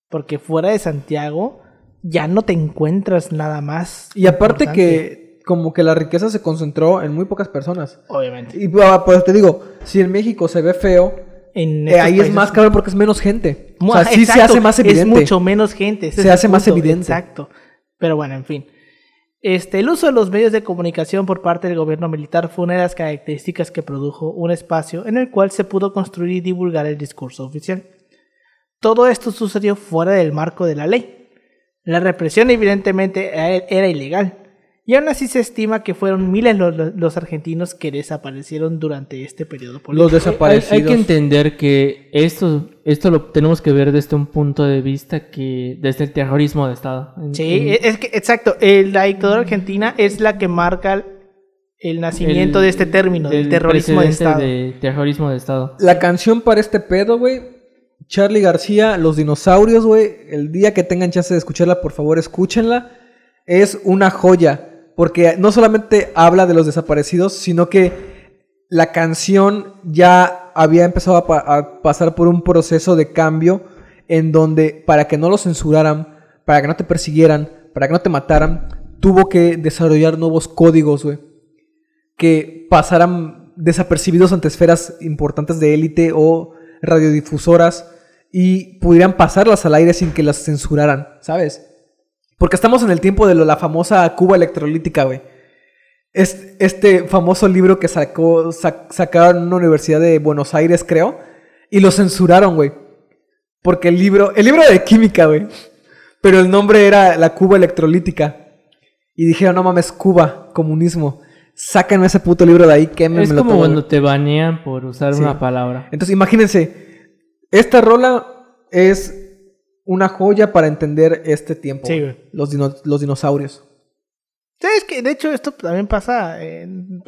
Porque fuera de Santiago ya no te encuentras nada más. Y aparte importante. que como que la riqueza se concentró en muy pocas personas. Obviamente. Y ah, pues te digo, si en México se ve feo, En eh, ahí es más caro porque es menos gente. O sea, sí se hace más evidente. Es mucho menos gente. Se hace más evidente. Exacto. Pero bueno, en fin. Este, el uso de los medios de comunicación por parte del gobierno militar fue una de las características que produjo un espacio en el cual se pudo construir y divulgar el discurso oficial. Todo esto sucedió fuera del marco de la ley. La represión evidentemente era era ilegal. Y aún así se estima que fueron miles los, los argentinos que desaparecieron durante este periodo político. Los desaparecidos. hay que entender que esto, esto lo tenemos que ver desde un punto de vista que desde el terrorismo de Estado. Sí, en- es que, exacto. el- la dictadura argentina es la que marca el nacimiento el- de este término, del terrorismo de Estado. de terrorismo de Estado. La canción para este pedo, güey. Charlie García, Los Dinosaurios, güey. El día que tengan chance de escucharla, por favor, escúchenla. Es una joya. Porque no solamente habla de los desaparecidos, sino que la canción ya había empezado a, pa- a pasar por un proceso de cambio en donde para que no lo censuraran, para que no te persiguieran, para que no te mataran, tuvo que desarrollar nuevos códigos, güey que pasaran desapercibidos ante esferas importantes de élite o radiodifusoras y pudieran pasarlas al aire sin que las censuraran, ¿sabes? Porque estamos en el tiempo de lo- la famosa Cuba electrolítica, güey. Es, este famoso libro que sacó, sac- sacaron en una universidad de Buenos Aires, creo, y lo censuraron, güey. Porque el libro, el libro era de química, güey. Pero el nombre era la Cuba electrolítica. Y dijeron, no mames, Cuba, comunismo. Sáquenme ese puto libro de ahí, quémenmelo Es como todo, cuando güey". te banean por usar Sí. una palabra. Entonces, imagínense, esta rola es una joya para entender este tiempo. Sí, güey. Los, dino- los dinosaurios. ¿Sabes que De hecho, esto también pasa, en,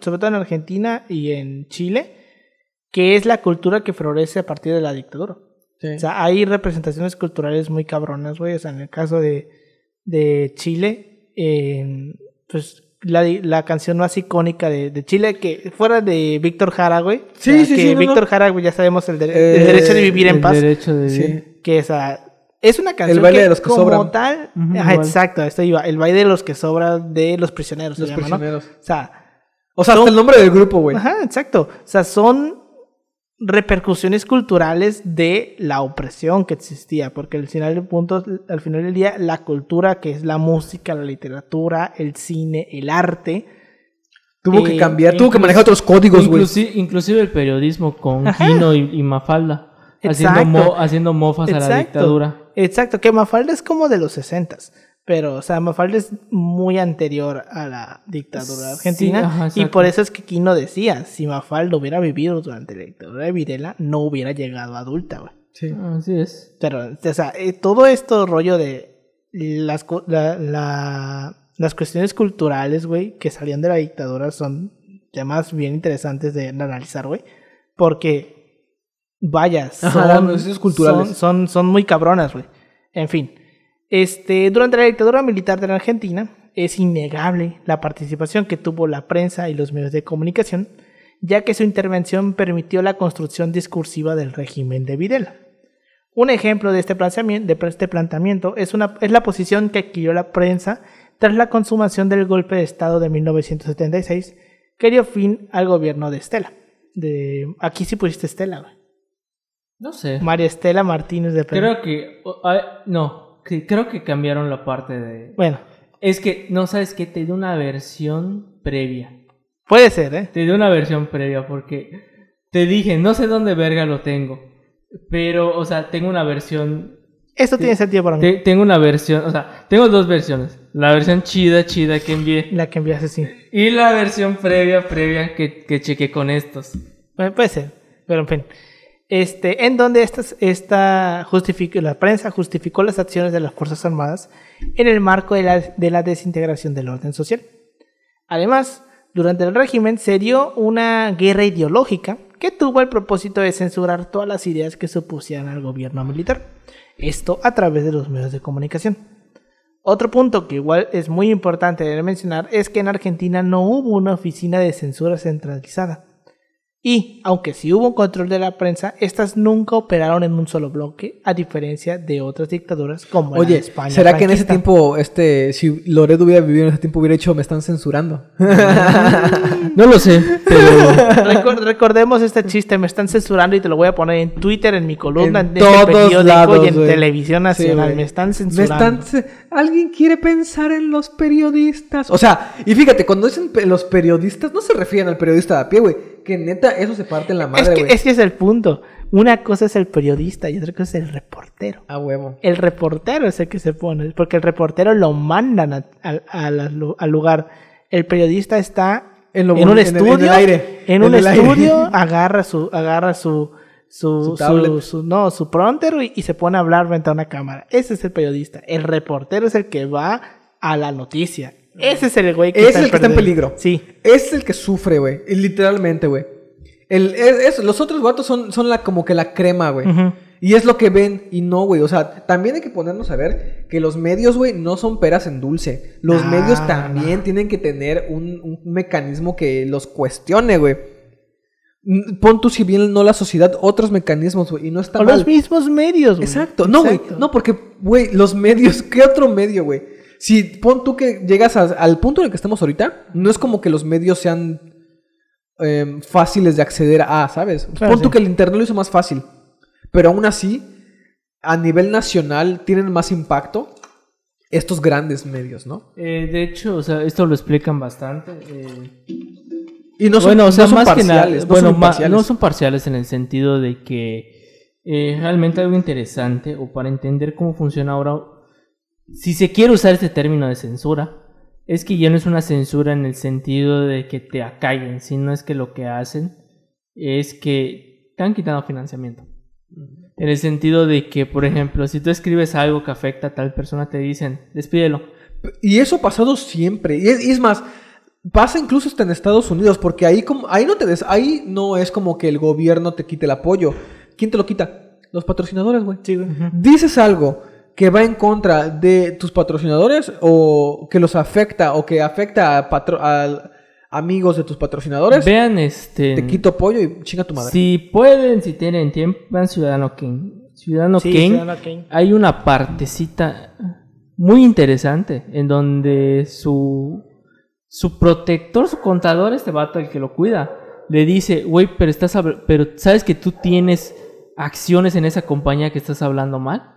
sobre todo en Argentina y en Chile, que es la cultura que florece a partir de la dictadura. O sea, hay representaciones culturales muy cabronas, güey. O sea, en el caso de, de Chile, eh, pues la, la canción más icónica de, de Chile, que fuera de Víctor Jara, güey. o Sí, sea, sí, que sí, no, Víctor no. Jara, güey, ya sabemos el, Eh, el derecho de vivir en El paz. derecho de Sí. Que esa, es una canción baile que de los que como sobran. tal... Ajá, exacto, esto iba. El baile de los que sobran de los prisioneros. se Los prisioneros. O sea, O sea, Son- hasta el nombre del grupo, güey. Ajá, exacto. O sea, son repercusiones culturales de la opresión que existía, porque al final del punto, al final del día, la cultura que es la música, la literatura, el cine, el arte, Tuvo que Eh, cambiar, tuvo que manejar otros códigos, güey. Inclusi- inclusive el periodismo con Ajá. Kino y, y Mafalda. Haciendo, mo- haciendo mofas a la dictadura. Exacto, que Mafalda es como de los sesentas. Pero, o sea, Mafalda es muy anterior a la dictadura Sí, argentina. ajá, y por eso es que Kino decía, si Mafalda hubiera vivido durante la dictadura de Videla, no hubiera llegado adulta, güey. Sí. Así es. Pero, o sea, eh, todo esto rollo de las, la- las cuestiones culturales, güey, que salían de la dictadura son temas bien interesantes de analizar, güey. Porque vaya, son, Ajá, las culturales. son, son, son muy cabronas, güey. En fin, este, durante la dictadura militar de la Argentina es innegable la participación que tuvo la prensa y los medios de comunicación, ya que su intervención permitió la construcción discursiva del régimen de Videla. Un ejemplo de este planteamiento, de este planteamiento es, una, es la posición que adquirió la prensa tras la consumación del golpe de Estado de 1976 que dio fin al gobierno de Estela. De, aquí sí pusiste Estela, güey. No sé. María Estela Martínez de Pérez. Creo que. no, que- creo que cambiaron la parte de. Bueno, Es que, no sabes qué, te dio una versión previa. puede ser, ¿eh? Te dio una versión previa porque te dije, no sé dónde verga lo tengo. Pero, o sea, tengo una versión. Esto tiene sentido para mí. te- tengo una versión, o sea, tengo dos versiones. La versión chida, chida que envié. La que enviaste, sí. Y la versión previa, previa que, que chequé con estos. Bueno, puede ser, pero en fin. Este, en donde esta la prensa justificó las acciones de las Fuerzas Armadas en el marco de la, de la desintegración del orden social. Además, durante el régimen se dio una guerra ideológica que tuvo el propósito de censurar todas las ideas que se opusieran al gobierno militar. Esto a través de los medios de comunicación. Otro punto que igual es muy importante de mencionar es que en Argentina no hubo una oficina de censura centralizada. Y, aunque sí hubo un control de la prensa, estas nunca operaron en un solo bloque, a diferencia de otras dictaduras como la Oye, España. ¿será que en ese tiempo, este, si Loredo hubiera vivido en ese tiempo, hubiera hecho, me están censurando? No lo sé, pero. Recor- recordemos este chiste, me están censurando y te lo voy a poner en Twitter, en mi columna, en, En este todos periódico lados, y en televisión nacional. me están Me censurando. están ¿Alguien quiere pensar en los periodistas? O sea, y fíjate, cuando dicen los periodistas, no se refieren al periodista de a pie, güey. Que neta, eso se parte en la madre, güey. es que es el punto. Una cosa es el periodista y otra cosa es el reportero. A huevo. El reportero es el que se pone, porque el reportero lo mandan a- a- a la- al lugar. El periodista está En lo en un bon- en el- en el estudio, aire, en en un aire. estudio, agarra su, agarra su, su, Su no, su prompter y, y se pone a hablar frente a una cámara. Ese es el periodista. El reportero es el que va a la noticia. Ese es el güey que Ese está es el que está en peligro. Sí. Es el que sufre, güey. Literalmente, güey. El, es, es- los otros vatos son, son la, como que la crema, güey. Y es lo que ven y no, güey. O sea, también hay que ponernos a ver que los medios, güey, no son peras en dulce. Los medios también tienen que tener un, un mecanismo que los cuestione, güey. Pon tú, si bien no la sociedad, otros mecanismos, güey. Y no está O mal. los mismos medios, güey. Exacto. No, güey. No, porque, güey, los medios, ¿qué otro medio, güey? Si pon tú que llegas a- al punto en el que estamos ahorita, no es como que los medios sean em, fáciles de acceder a, ¿sabes? Claro, pon tú que el internet lo hizo más fácil. Pero aún así, a nivel nacional, tienen más impacto estos grandes medios, ¿no? Eh, de hecho, o sea, esto lo explican bastante. eh, Y no son, bueno, o sea, no son más que nada, parciales, no bueno, son ma- imparciales. no son parciales en el sentido de que eh, realmente algo interesante o para entender cómo funciona ahora, si se quiere usar este término de censura, es que ya no es una censura en el sentido de que te acallen, sino es que lo que hacen es que te han quitado financiamiento. En el sentido de que, por ejemplo, si tú escribes algo que afecta a tal persona, te dicen, despídelo. Y eso ha pasado siempre. Y es, y es más, pasa incluso hasta en Estados Unidos, porque ahí, como, ahí, no te des- ahí no es como que el gobierno te quite el apoyo. ¿Quién te lo quita? Los patrocinadores, güey. Sí, güey. Dices algo que va en contra de tus patrocinadores o que los afecta o que afecta a, patro- a amigos de tus patrocinadores, Vean este... te quito apoyo y chinga tu madre. Si pueden, si tienen tiempo, vean Ciudadano Kane. Ciudadano Sí, Kane, Ciudadano Kane. hay una partecita muy interesante en donde su, su protector, su contador, este vato, el que lo cuida, le dice, güey, pero estás pero sabes que tú tienes acciones en esa compañía que estás hablando mal.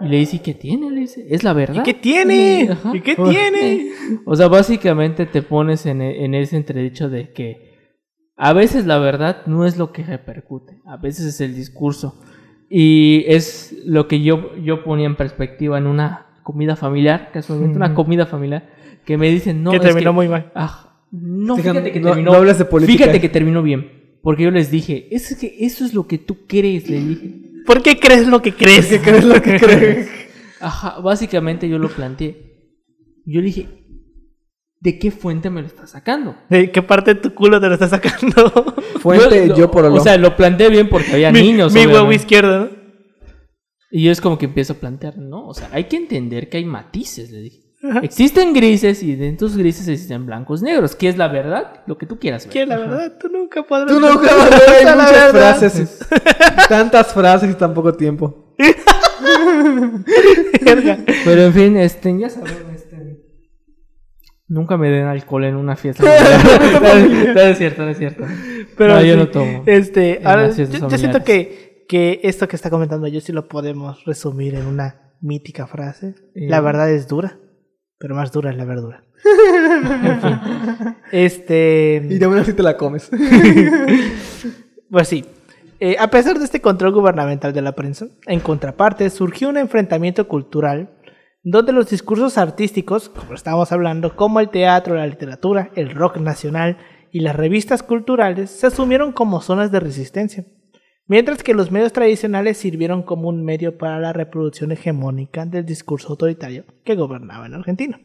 Y le dice, ¿y qué tiene? Le dice, es la verdad. ¿Y qué tiene? ¿Y qué tiene? O sea, básicamente te pones en, e- en ese entredicho de que a veces la verdad no es lo que repercute, a veces es el discurso. Y es lo que yo, yo ponía en perspectiva en una comida familiar, casualmente una comida familiar, que me dicen, no, que es terminó que- muy mal. Ah, no, Fíjate, fíjate que no- terminó. no hables de política. Fíjate que terminó bien. Porque yo les dije, es que eso es lo que tú crees, le dije. ¿Por qué crees lo que crees? ¿Qué crees lo que crees? Ajá, básicamente yo lo planteé. Yo le dije, ¿de qué fuente me lo estás sacando? ¿De qué parte de tu culo te lo estás sacando? Fuente, yo, lo- por O sea, lo planteé bien porque había mi niños. mi huevo izquierdo, ¿no? Y yo es como que empiezo a plantear, ¿no? O sea, hay que entender que hay matices, le dije. Ajá. Existen grises y dentro de esos grises existen blancos negros. ¿Qué es la verdad? Lo que tú quieras ver. Que la verdad, tú nunca podrás. Tú nunca a ver muchas verdad. frases. Tantas frases y tan poco tiempo. Pero en fin, este, ya saben, este. Nunca me den alcohol en una fiesta. no, no es cierto, no es cierto. Pero no, yo no tomo. Este, ahora, yo, siento que, que esto que está comentando yo sí lo podemos resumir en una mítica frase. Eh. La verdad es dura, pero más dura es la verdura. En fin. Este. Y de una así te la comes. Pues sí. Eh, a pesar de este control gubernamental de la prensa, en contraparte surgió un enfrentamiento cultural donde los discursos artísticos, como estábamos hablando, como el teatro, la literatura, el rock nacional y las revistas culturales, se asumieron como zonas de resistencia, mientras que los medios tradicionales sirvieron como un medio para la reproducción hegemónica del discurso autoritario que gobernaba en Argentina.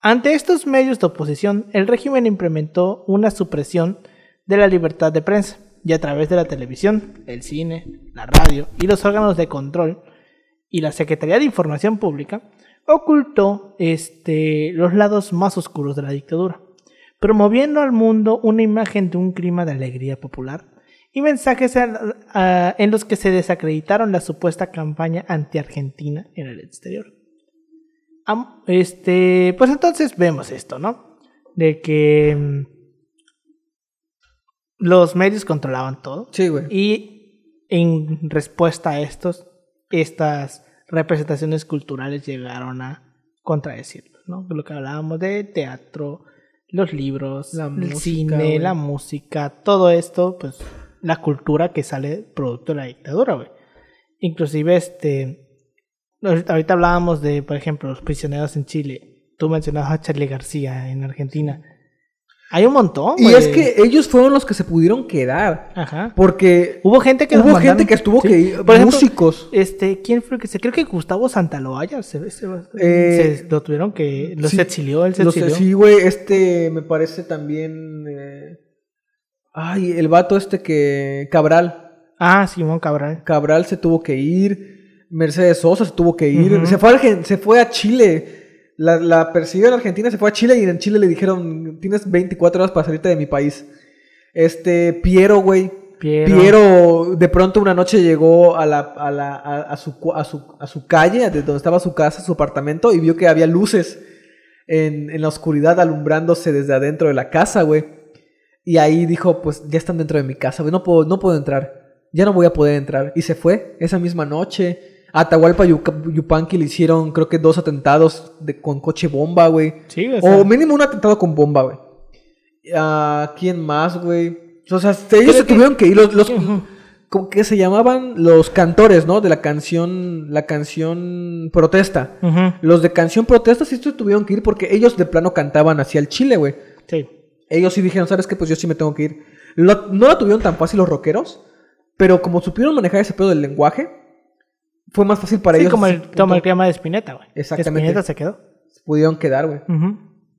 Ante estos medios de oposición, el régimen implementó una supresión de la libertad de prensa y a través de la televisión, el cine, la radio y los órganos de control y la Secretaría de Información Pública ocultó este, los lados más oscuros de la dictadura, promoviendo al mundo una imagen de un clima de alegría popular y mensajes en los que se desacreditaron la supuesta campaña anti-argentina en el exterior. Am- Este, pues entonces vemos esto, ¿no? De que mm, los medios controlaban todo. Sí, güey. Y en respuesta a estos, estas representaciones culturales llegaron a contradecirlo, ¿no? Lo que hablábamos de teatro, los libros, La el música, cine, la música, todo esto, pues la cultura que sale producto de la dictadura, güey. Inclusive, este, ahorita hablábamos de, por ejemplo, los prisioneros en Chile. Tú mencionabas a Charlie García en Argentina. Hay un montón, Y güey. es que ellos fueron los que se pudieron quedar. Ajá. Porque Hubo gente que hubo gente que estuvo Sí. que ir, Por ejemplo, músicos. Este, ¿quién fue el que se? Creo que Gustavo Santaloaya se, se, Eh, se- lo tuvieron que. Lo sí, se exilió, él se exilió. sí, güey, este me parece también. eh, Ay, el vato este que. Cabral. Ah, Simón Cabral. Cabral se tuvo que ir. Mercedes Sosa se tuvo que ir. Se, fue a, se fue a Chile. La, la persiguió en Argentina, se fue a Chile y en Chile le dijeron: Tienes 24 horas para salirte de mi país. Este, Piero, güey. Piero. Piero. de pronto una noche llegó a, la, a, la, a, a su, a, su, a su calle, de donde estaba su casa, su apartamento, y vio que había luces en, en la oscuridad alumbrándose desde adentro de la casa, güey. Y ahí dijo, pues ya están dentro de mi casa, güey, no puedo, no puedo entrar. Ya no voy a poder entrar. Y se fue esa misma noche. A Atahualpa Yupanqui le hicieron, creo que dos atentados de, con coche bomba, güey. Sí, o sea, O mínimo un atentado con bomba, güey. ¿A quién más, güey? O sea, ellos se que- tuvieron que ir. Los, los- como que se llamaban los cantores, ¿no? De la canción, la canción protesta. Los de canción protesta sí se tuvieron que ir porque ellos de plano cantaban hacia el Chile, güey. Sí. Ellos sí dijeron, ¿sabes qué? Pues yo sí me tengo que ir. Lo- no la tuvieron tan fácil los rockeros, pero como supieron manejar ese pedo del lenguaje, fue más fácil para Sí, ellos. como el, como el clima de Spinetta, güey. Exactamente. Spinetta se quedó. Pudieron quedar, güey.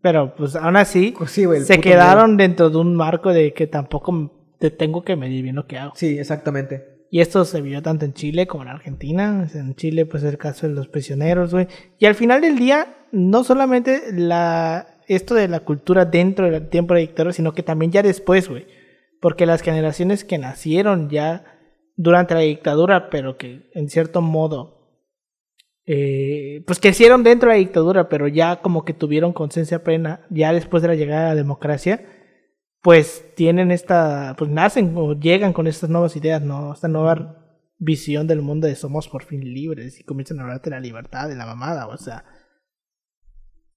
Pero pues aún así, Pues sí, se quedaron dentro de un marco de que tampoco te tengo que medir bien lo que hago. Sí, exactamente. Y esto se vio tanto en Chile como en Argentina. En Chile, pues el caso de los prisioneros, güey. Y al final del día, no solamente la esto de la cultura dentro del tiempo de dictadura, sino que también ya después, güey. Porque las generaciones que nacieron ya durante la dictadura, pero que en cierto modo, eh, pues crecieron dentro de la dictadura, pero ya como que tuvieron conciencia plena, ya después de la llegada de la democracia, pues tienen esta, pues nacen o llegan con estas nuevas ideas, ¿no? Esta nueva visión del mundo de somos por fin libres y comienzan a hablar de la libertad, de la mamada, o sea.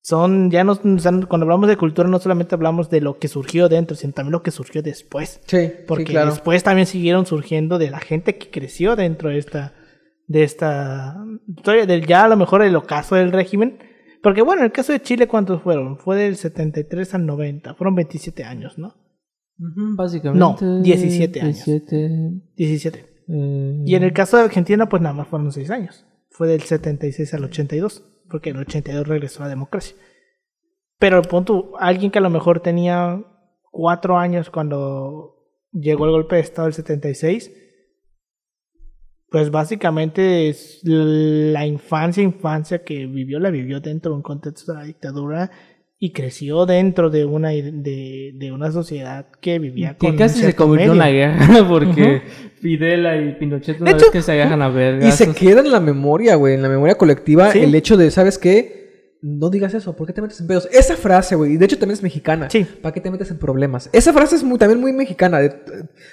Son, ya no, o sea, cuando hablamos de cultura no solamente hablamos de lo que surgió dentro, sino también lo que surgió después. Sí, Porque sí, claro. después también siguieron surgiendo de la gente que creció dentro de esta, de esta historia, del ya a lo mejor el ocaso del régimen. Porque bueno, en el caso de Chile, ¿cuántos fueron? Fue del 73 al 90, fueron 27 años, ¿no? Básicamente. No, 17 años. 17, 17. eh, Y en el caso de Argentina, pues nada más fueron 6 años. Fue del 76 al 82, porque en el 82 regresó la democracia. Pero el punto, alguien que a lo mejor tenía cuatro años cuando llegó el golpe de Estado del 76, pues básicamente es la infancia, infancia que vivió, la vivió dentro de un contexto de la dictadura y creció dentro de una de, de una sociedad que vivía que con casi se convirtió en una guerra porque Fidela y Pinochet una De vez hecho, que se agarran a ver Y se queda en la memoria, güey, en la memoria colectiva, Sí. el hecho de, ¿sabes qué? No digas eso, ¿por qué te metes en pedos? Esa frase, güey, y de hecho también es mexicana. Sí. ¿Para qué te metes en problemas? Esa frase es muy, también muy mexicana.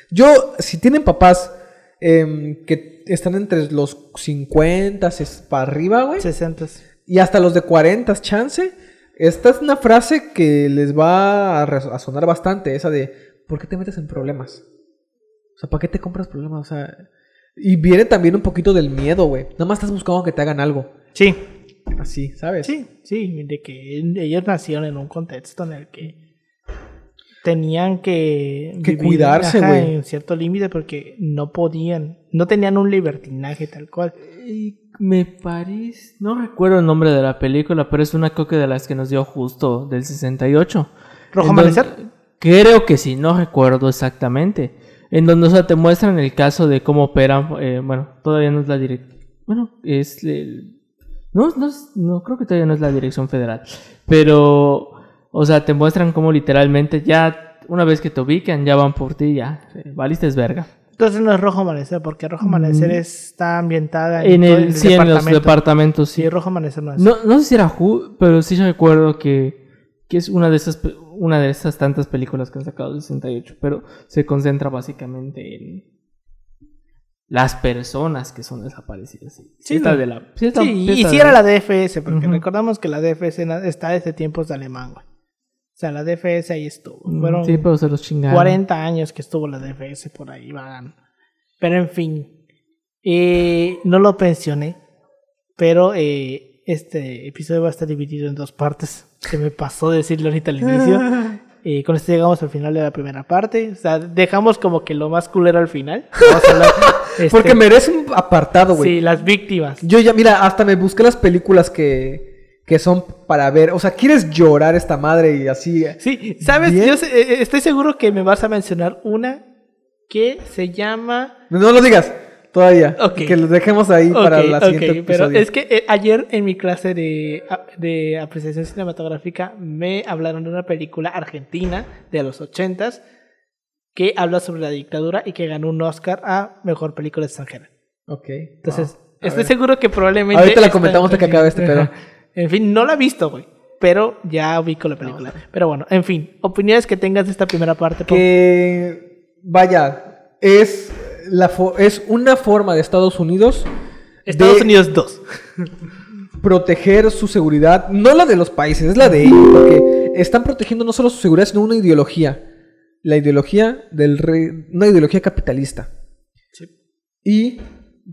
Yo, si tienen papás em, que están entre los 50 es para arriba, güey, 60. y hasta los de 40 chance, esta es una frase que les va a, sonar bastante, esa de, ¿por qué te metes en problemas? O sea, ¿para qué te compras problemas? O sea, y viene también un poquito del miedo, güey. Nada más estás buscando que te hagan algo. Sí, Así, ¿sabes? sí, sí, de que ellos nacieron en un contexto en el que tenían que, Que cuidarse, güey. en cierto límite porque no podían, no tenían un libertinaje tal cual. Y me parece, no recuerdo el nombre de la película, pero es una coque de las que nos dio justo del 68. ¿Rojo donde- Amanecer? Creo que sí, no recuerdo exactamente. En donde o sea, te muestran el caso de cómo operan, eh, bueno, todavía no es la dirección, bueno, es el... No, no, no, creo que todavía no es la dirección federal, pero, o sea, te muestran cómo literalmente ya, una vez que te ubican, ya van por ti, ya, eh, valiste es verga. Entonces no es Rojo Amanecer, porque Rojo Amanecer Mm. está ambientada En todo el, sí, en los departamentos, sí. Rojo Amanecer no es. No, no sé si era Who, pero sí recuerdo que, que es una de esas una de esas tantas películas que han sacado del 68, pero se concentra básicamente en las personas que son desaparecidas. Sí, Sí, no. de la, sí, Sí, y si era la DFS, porque recordamos que la DFS está desde tiempos de alemán, güey. Sea, la DFS ahí estuvo. Mm, Fueron Sí, pero se los chingaron. 40 años que estuvo la DFS por ahí vagando. Pero en fin, eh, no lo pensioné, pero eh, este episodio va a estar dividido en dos partes. Se me pasó decirlo ahorita al inicio. Eh, con esto llegamos al final de la primera parte. O sea, dejamos como que lo más culero al final. Vamos a hablar, este, Porque merece un apartado, güey. Sí, las víctimas. Yo ya, mira, hasta me busqué las películas que, que son para ver. O sea, ¿quieres llorar esta madre y así? Sí, ¿sabes? Bien. Yo sé- eh, estoy seguro que me vas a mencionar una que se llama... No lo digas todavía. Ok. Que lo dejemos ahí para la siguiente pero episodio. es que eh, ayer en mi clase de, de apreciación cinematográfica me hablaron de una película argentina de los ochentas que habla sobre la dictadura y que ganó un Oscar a Mejor Película Extranjera. Ok. Entonces, wow. Estoy ver. seguro que probablemente... Ahorita la comentamos hasta que acabe este pedo. En fin, no la he visto, güey. Pero ya ubico la película. Pero bueno, en fin, opiniones que tengas de esta primera parte. Que, vaya, es, la es una forma de Estados Unidos Estados de Unidos 2. proteger su seguridad, no la de los países, es la de ellos, porque están protegiendo no solo su seguridad, sino una ideología. La ideología del rey, una ideología capitalista. Sí. Y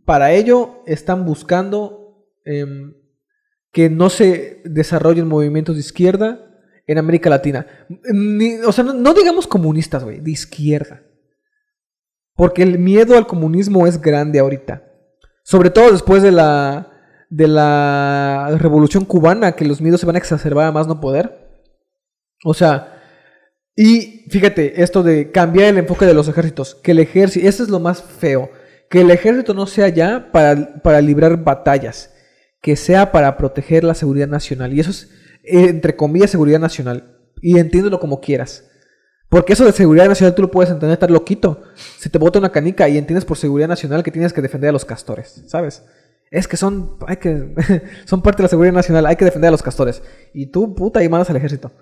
para ello están buscando em, que no se desarrollen movimientos de izquierda en América Latina. O sea, no, no digamos comunistas, güey, de izquierda. Porque el miedo al comunismo es grande ahorita. Sobre todo después de la, de la revolución cubana, que los miedos se van a exacerbar a más no poder. O sea, y fíjate, esto de cambiar el enfoque de los ejércitos, que el ejército, eso es lo más feo, que el ejército no sea ya para, para librar batallas, que sea para proteger la seguridad nacional. Y eso es, eh, entre comillas, seguridad nacional. Y entiéndelo como quieras. Porque eso de seguridad nacional tú lo puedes entender, estar loquito. Se te bota una canica y entiendes por seguridad nacional que tienes que defender a los castores, ¿sabes? Es que son, hay que, son parte de la seguridad nacional, hay que defender a los castores. Y tú, puta, y mandas al ejército.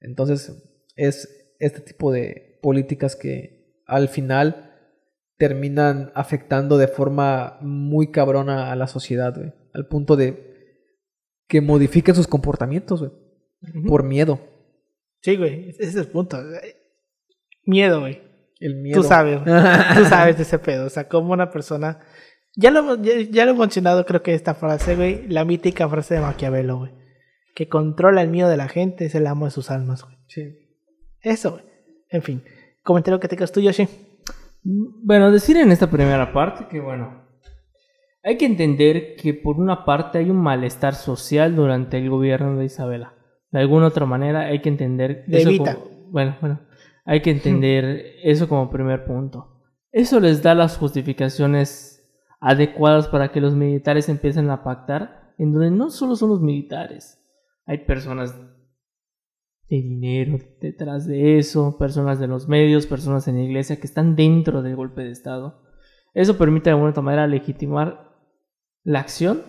Entonces, es este tipo de políticas que al final terminan afectando de forma muy cabrona a la sociedad, güey. Al punto de que modifiquen sus comportamientos, güey. Por miedo. Sí, güey, ese es el punto. Miedo, güey. El miedo. Tú sabes, tú sabes de ese pedo. O sea, como una persona. Ya lo, ya, ya lo he mencionado, creo que esta frase, güey. La mítica frase de Maquiavelo, güey. Que controla el miedo de la gente, es el amo de sus almas, güey. Sí. Eso, güey. En fin. Comentario que tengas tú, Yoshi. Bueno, decir en esta primera parte que, bueno, hay que entender que por una parte hay un malestar social durante el gobierno de Isabela. De alguna otra manera hay que entender De eso como- bueno, bueno, hay que entender eso como primer punto. Eso les da las justificaciones adecuadas para que los militares empiecen a pactar, en donde no solo son los militares, hay personas de dinero detrás de eso, personas de los medios, personas en la iglesia que están dentro del golpe de Estado. Eso permite de alguna otra manera legitimar la acción,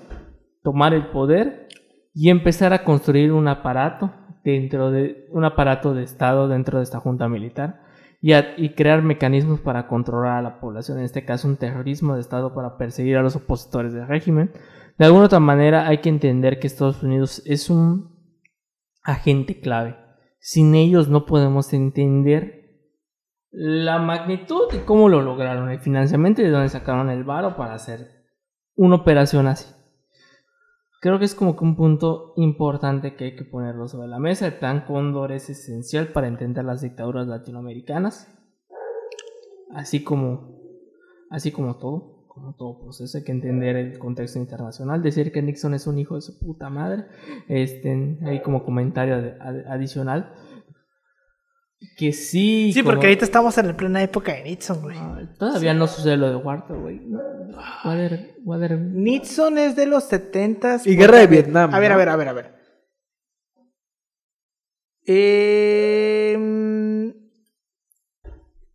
tomar el poder y empezar a construir un aparato dentro de un aparato de Estado dentro de esta junta militar y, y crear mecanismos para controlar a la población, en este caso un terrorismo de Estado para perseguir a los opositores del régimen. De alguna otra manera hay que entender que Estados Unidos es un agente clave. Sin ellos no podemos entender la magnitud de cómo lo lograron, el financiamiento y de dónde sacaron el varo para hacer una operación así. Creo que es como que un punto importante que hay que ponerlo sobre la mesa. El plan Cóndor es esencial para entender las dictaduras latinoamericanas, así como, así como todo, como todo proceso hay que entender el contexto internacional. Decir que Nixon es un hijo de su puta madre, este, ahí como comentario adicional. Que sí. Sí, como- porque ahorita estamos en la plena época de Nixon, güey. Ah, Todavía no sucede lo de Walter, güey. Water, Water- Nixon es de los 70 Y guerra de Vietnam, A ver, ¿no? a ver, a ver, a ver. Em,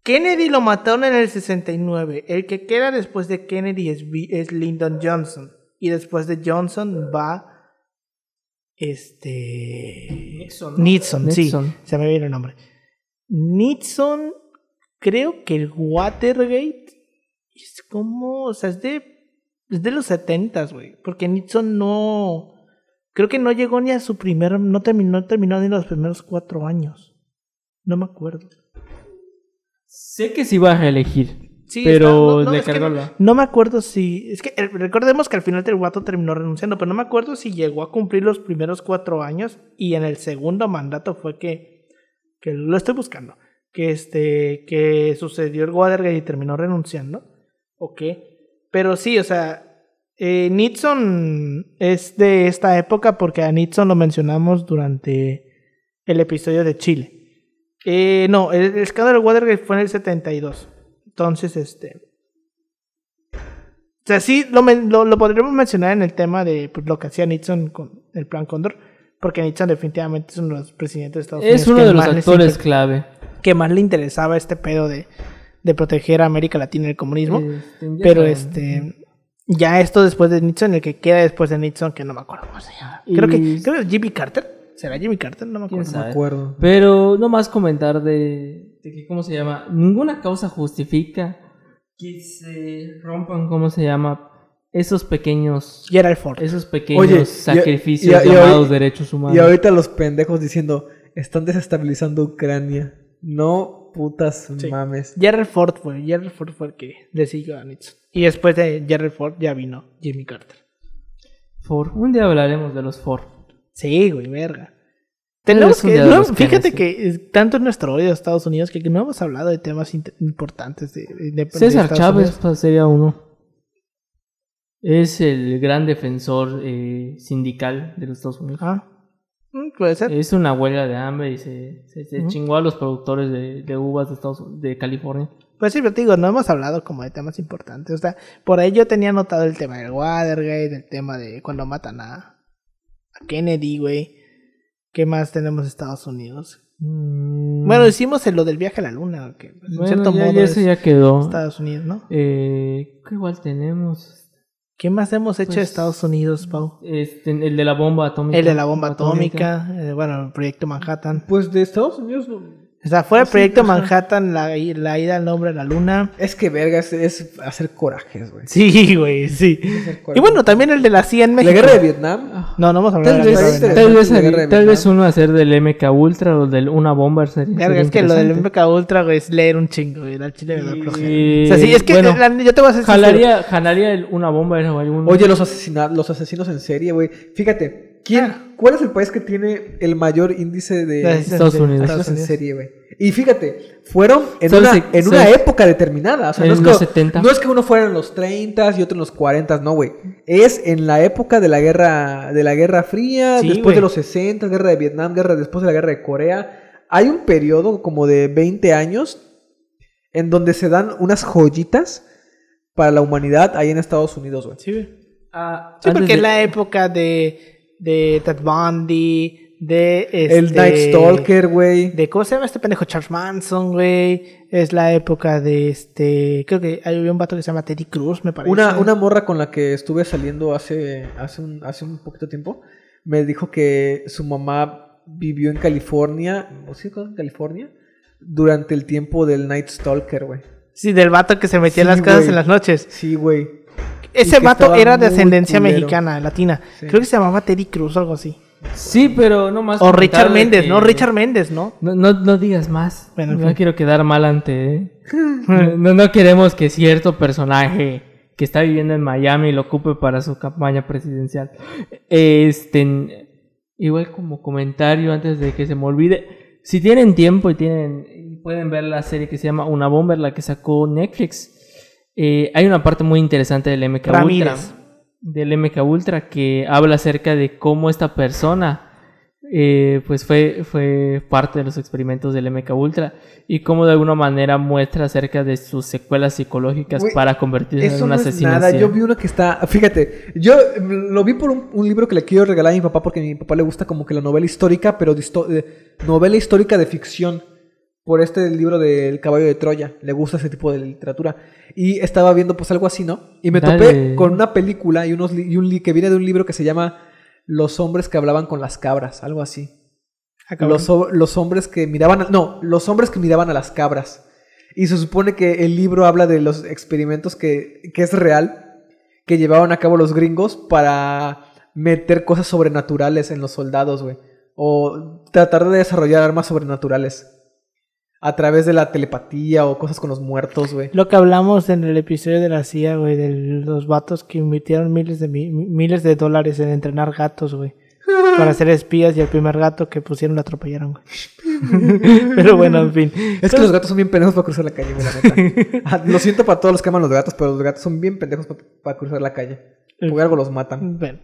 Kennedy lo mataron en el 69. El que queda después de Kennedy es, es Lyndon Johnson. Y después de Johnson va. Este. Nixon, ¿no? Nixon, Nixon. sí. Se me viene el nombre. Nixon. Creo que el Watergate. Es como. O sea, es de. Es de los 70, güey. Porque Nixon no. Creo que no llegó ni a su primer. No terminó, terminó ni los primeros cuatro años. No me acuerdo. Sé que se iba a reelegir. Sí, pero está- no, no, le cargó no- la- No me acuerdo si. Es que eh, recordemos que al final el guato terminó renunciando, pero no me acuerdo si llegó a cumplir los primeros cuatro años y en el segundo mandato fue que. Que lo estoy buscando. Que este. que sucedió el Watergate y terminó renunciando. ¿O qué? Pero sí, o sea. eh, Nixon es de esta época porque a Nixon lo mencionamos durante el episodio de Chile. Eh, no, el, escándalo del Watergate fue en el 72. Entonces, este. O sea, sí, lo, lo podríamos mencionar en el tema de pues, lo que hacía Nixon con el plan Cóndor. Porque Nixon definitivamente es uno de los presidentes de Estados Unidos. Es uno que de los más les actores clave. que más le interesaba este pedo de, de proteger a América Latina del comunismo. Este, Pero este. Ya esto después de Nixon, el que queda después de Nixon, que no me acuerdo cómo se llama. Creo que, creo que Jimmy Carter. ¿Será Jimmy Carter? No me ¿Quién acuerdo. No me acuerdo. Pero no más comentar de, de que, ¿cómo se llama? Ninguna causa justifica que se rompan, ¿cómo se llama? Esos pequeños, Gerald Ford. esos pequeños Oye, sacrificios y- y- y llamados derechos humanos. Y ahorita los pendejos diciendo, están desestabilizando Ucrania. No putas Sí. mames. Gerald Ford fue. Gerald Ford fue el que le siguió a Nixon. Y después de Gerald Ford ya vino Jimmy Carter. Ford. Un día hablaremos de los Ford. Sí, güey, verga. Tenemos que. de no, fíjate que es tanto en nuestro odio a Estados Unidos que, no hemos hablado de temas importantes de, de- de César Estados Chávez Unidos. sería uno. Es el gran defensor eh, sindical de los Estados Unidos. Ah, mm, puede ser. Es una huelga de hambre y se, se, chingó a los productores de, de uvas de, Estados, de California. Pues sí, pero te digo, no hemos hablado como de temas importantes. O sea, por ahí yo tenía anotado el tema del Watergate, el tema de cuando matan a, a Kennedy, güey. ¿Qué más tenemos de Estados Unidos? Bueno, hicimos lo del viaje a la luna, que en Mm. Bueno, cierto ya, modo ya es eso ya quedó. Estados Unidos, ¿no? Eh, ¿Qué igual tenemos? ¿Qué más hemos hecho de Pues, Estados Unidos, Pau? Este, el de la bomba atómica. El de la bomba atómica, eh, bueno, el proyecto Manhattan. Pues de Estados Unidos O sea, fue el Sí, proyecto. Manhattan, la, la ida al hombre a la luna. Es que verga, es, es hacer corajes, güey. Sí, güey, sí. Y bueno, también el de la CIA en La México. guerra de Vietnam. No, no hemos hablado Tal de la vez, guerra de interesante tal, vez, la guerra de tal Vietnam. vez uno hacer del MK Ultra o del una bomba sería, Verga, sería es que lo del. MK Ultra, güey, es leer un chingo, güey. Al chile me da Y-. O sea, sí, es que bueno, la- yo te voy a hacer. Jalaría, jalaría el- una bomba o algún... Oye, los asesinatos, los asesinos en serie, güey. Fíjate, ¿Quién, Ah. ¿Cuál es el país que tiene el mayor índice de De Estados Unidos. en serie, güey? Y fíjate, fueron en, ¿Sabes una, en una época determinada. O sea, no En es, los que, 70. no es que uno fuera en los 30 y otro en los 40, no, güey. Es en la época de la guerra, de la Guerra Fría, Sí, después de los 60, guerra de Vietnam, guerra después de la guerra de Corea. Hay un periodo como de 20 años en donde se dan unas joyitas para la humanidad ahí en Estados Unidos, güey. Sí, güey. Ah, Sí, porque de- es la época de, de Ted Bundy, de este, El Night Stalker, güey. De, ¿Cómo se llama este pendejo? Charles Manson, güey. Es la época de este. Creo que hay un vato que se llama Teddy Cruz, me parece. Una, una morra con la que estuve saliendo hace, hace, un, hace un poquito tiempo me dijo que su mamá vivió en California, ¿o sí, en California? Durante el tiempo del Night Stalker, güey. Sí, del vato que se metía en las casas en las noches. Sí, güey. Ese que vato era de ascendencia culero. mexicana, latina. Sí. Creo que se llamaba Teddy Cruz o algo así. Sí, pero no más. O Richard de Méndez, que- ¿no? Richard Méndez, ¿no? No, no, no digas más. Bueno, no fin. quiero quedar mal ante. ¿eh? no, no queremos que cierto personaje que está viviendo en Miami lo ocupe para su campaña presidencial. Este. Igual como comentario antes de que se me olvide. Si tienen tiempo y tienen. y Pueden ver la serie que se llama Una Bomber, la que sacó Netflix. Eh, hay una parte muy interesante del MK Ultra. Del MK Ultra que habla acerca de cómo esta persona eh, pues fue, fue parte de los experimentos del MK Ultra y cómo de alguna manera muestra acerca de sus secuelas psicológicas para convertirse en un no asesino. nada. Yo vi uno que está. Fíjate, yo lo vi por un, un libro que le quiero regalar a mi papá porque a mi papá le gusta como que la novela histórica, pero de de- novela histórica de ficción. Por este libro del caballo de Troya. Le gusta ese tipo de literatura. Y estaba viendo pues algo así, ¿no? Y me topé con una película y, unos y un li- que viene de un libro que se llama Los hombres que hablaban con las cabras. Algo así. Ah, los hombres que miraban, a- no, los hombres que miraban a las cabras. Y se supone que el libro habla de los experimentos que, que es real, que llevaban a cabo los gringos para meter cosas sobrenaturales en los soldados, güey. O tratar de desarrollar armas sobrenaturales. A través de la telepatía o cosas con los muertos, güey. Lo que hablamos en el episodio de la CIA, güey, de los vatos que invirtieron miles de mi- miles de dólares en entrenar gatos, güey. Para ser espías y el primer gato que pusieron lo atropellaron, güey. Pero bueno, en fin. Es que los gatos son bien pendejos para cruzar la calle, güey, la neta. Ah, Lo siento para todos los que aman los gatos, pero los gatos son bien pendejos para cruzar la calle. Porque algo los matan. Bueno,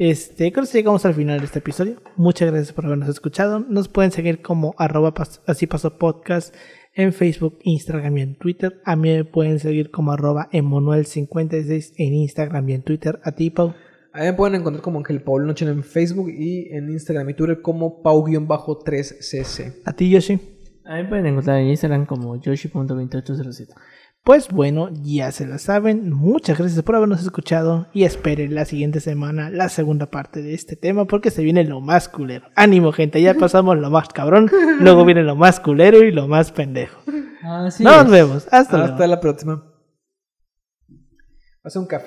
este, creo que llegamos al final de este episodio. Muchas gracias por habernos escuchado. Nos pueden seguir como arroba pas- así pasó podcast en Facebook, Instagram y en Twitter. A mí me pueden seguir como arroba emanuel56 en Instagram y en Twitter. A ti, Pau. A mí me pueden encontrar como Ángel Paul Noche en Facebook y en Instagram y Twitter como Pau-3cc. A ti, Yoshi. A mí me pueden encontrar en Instagram como yoshi.2807. Pues bueno, ya se la saben. Muchas gracias por habernos escuchado y esperen la siguiente semana la segunda parte de este tema porque se viene lo más culero. Ánimo, gente, ya pasamos lo más cabrón, luego viene lo más culero y lo más pendejo. Así Nos es. vemos, hasta luego. Hasta la próxima. Hace un café.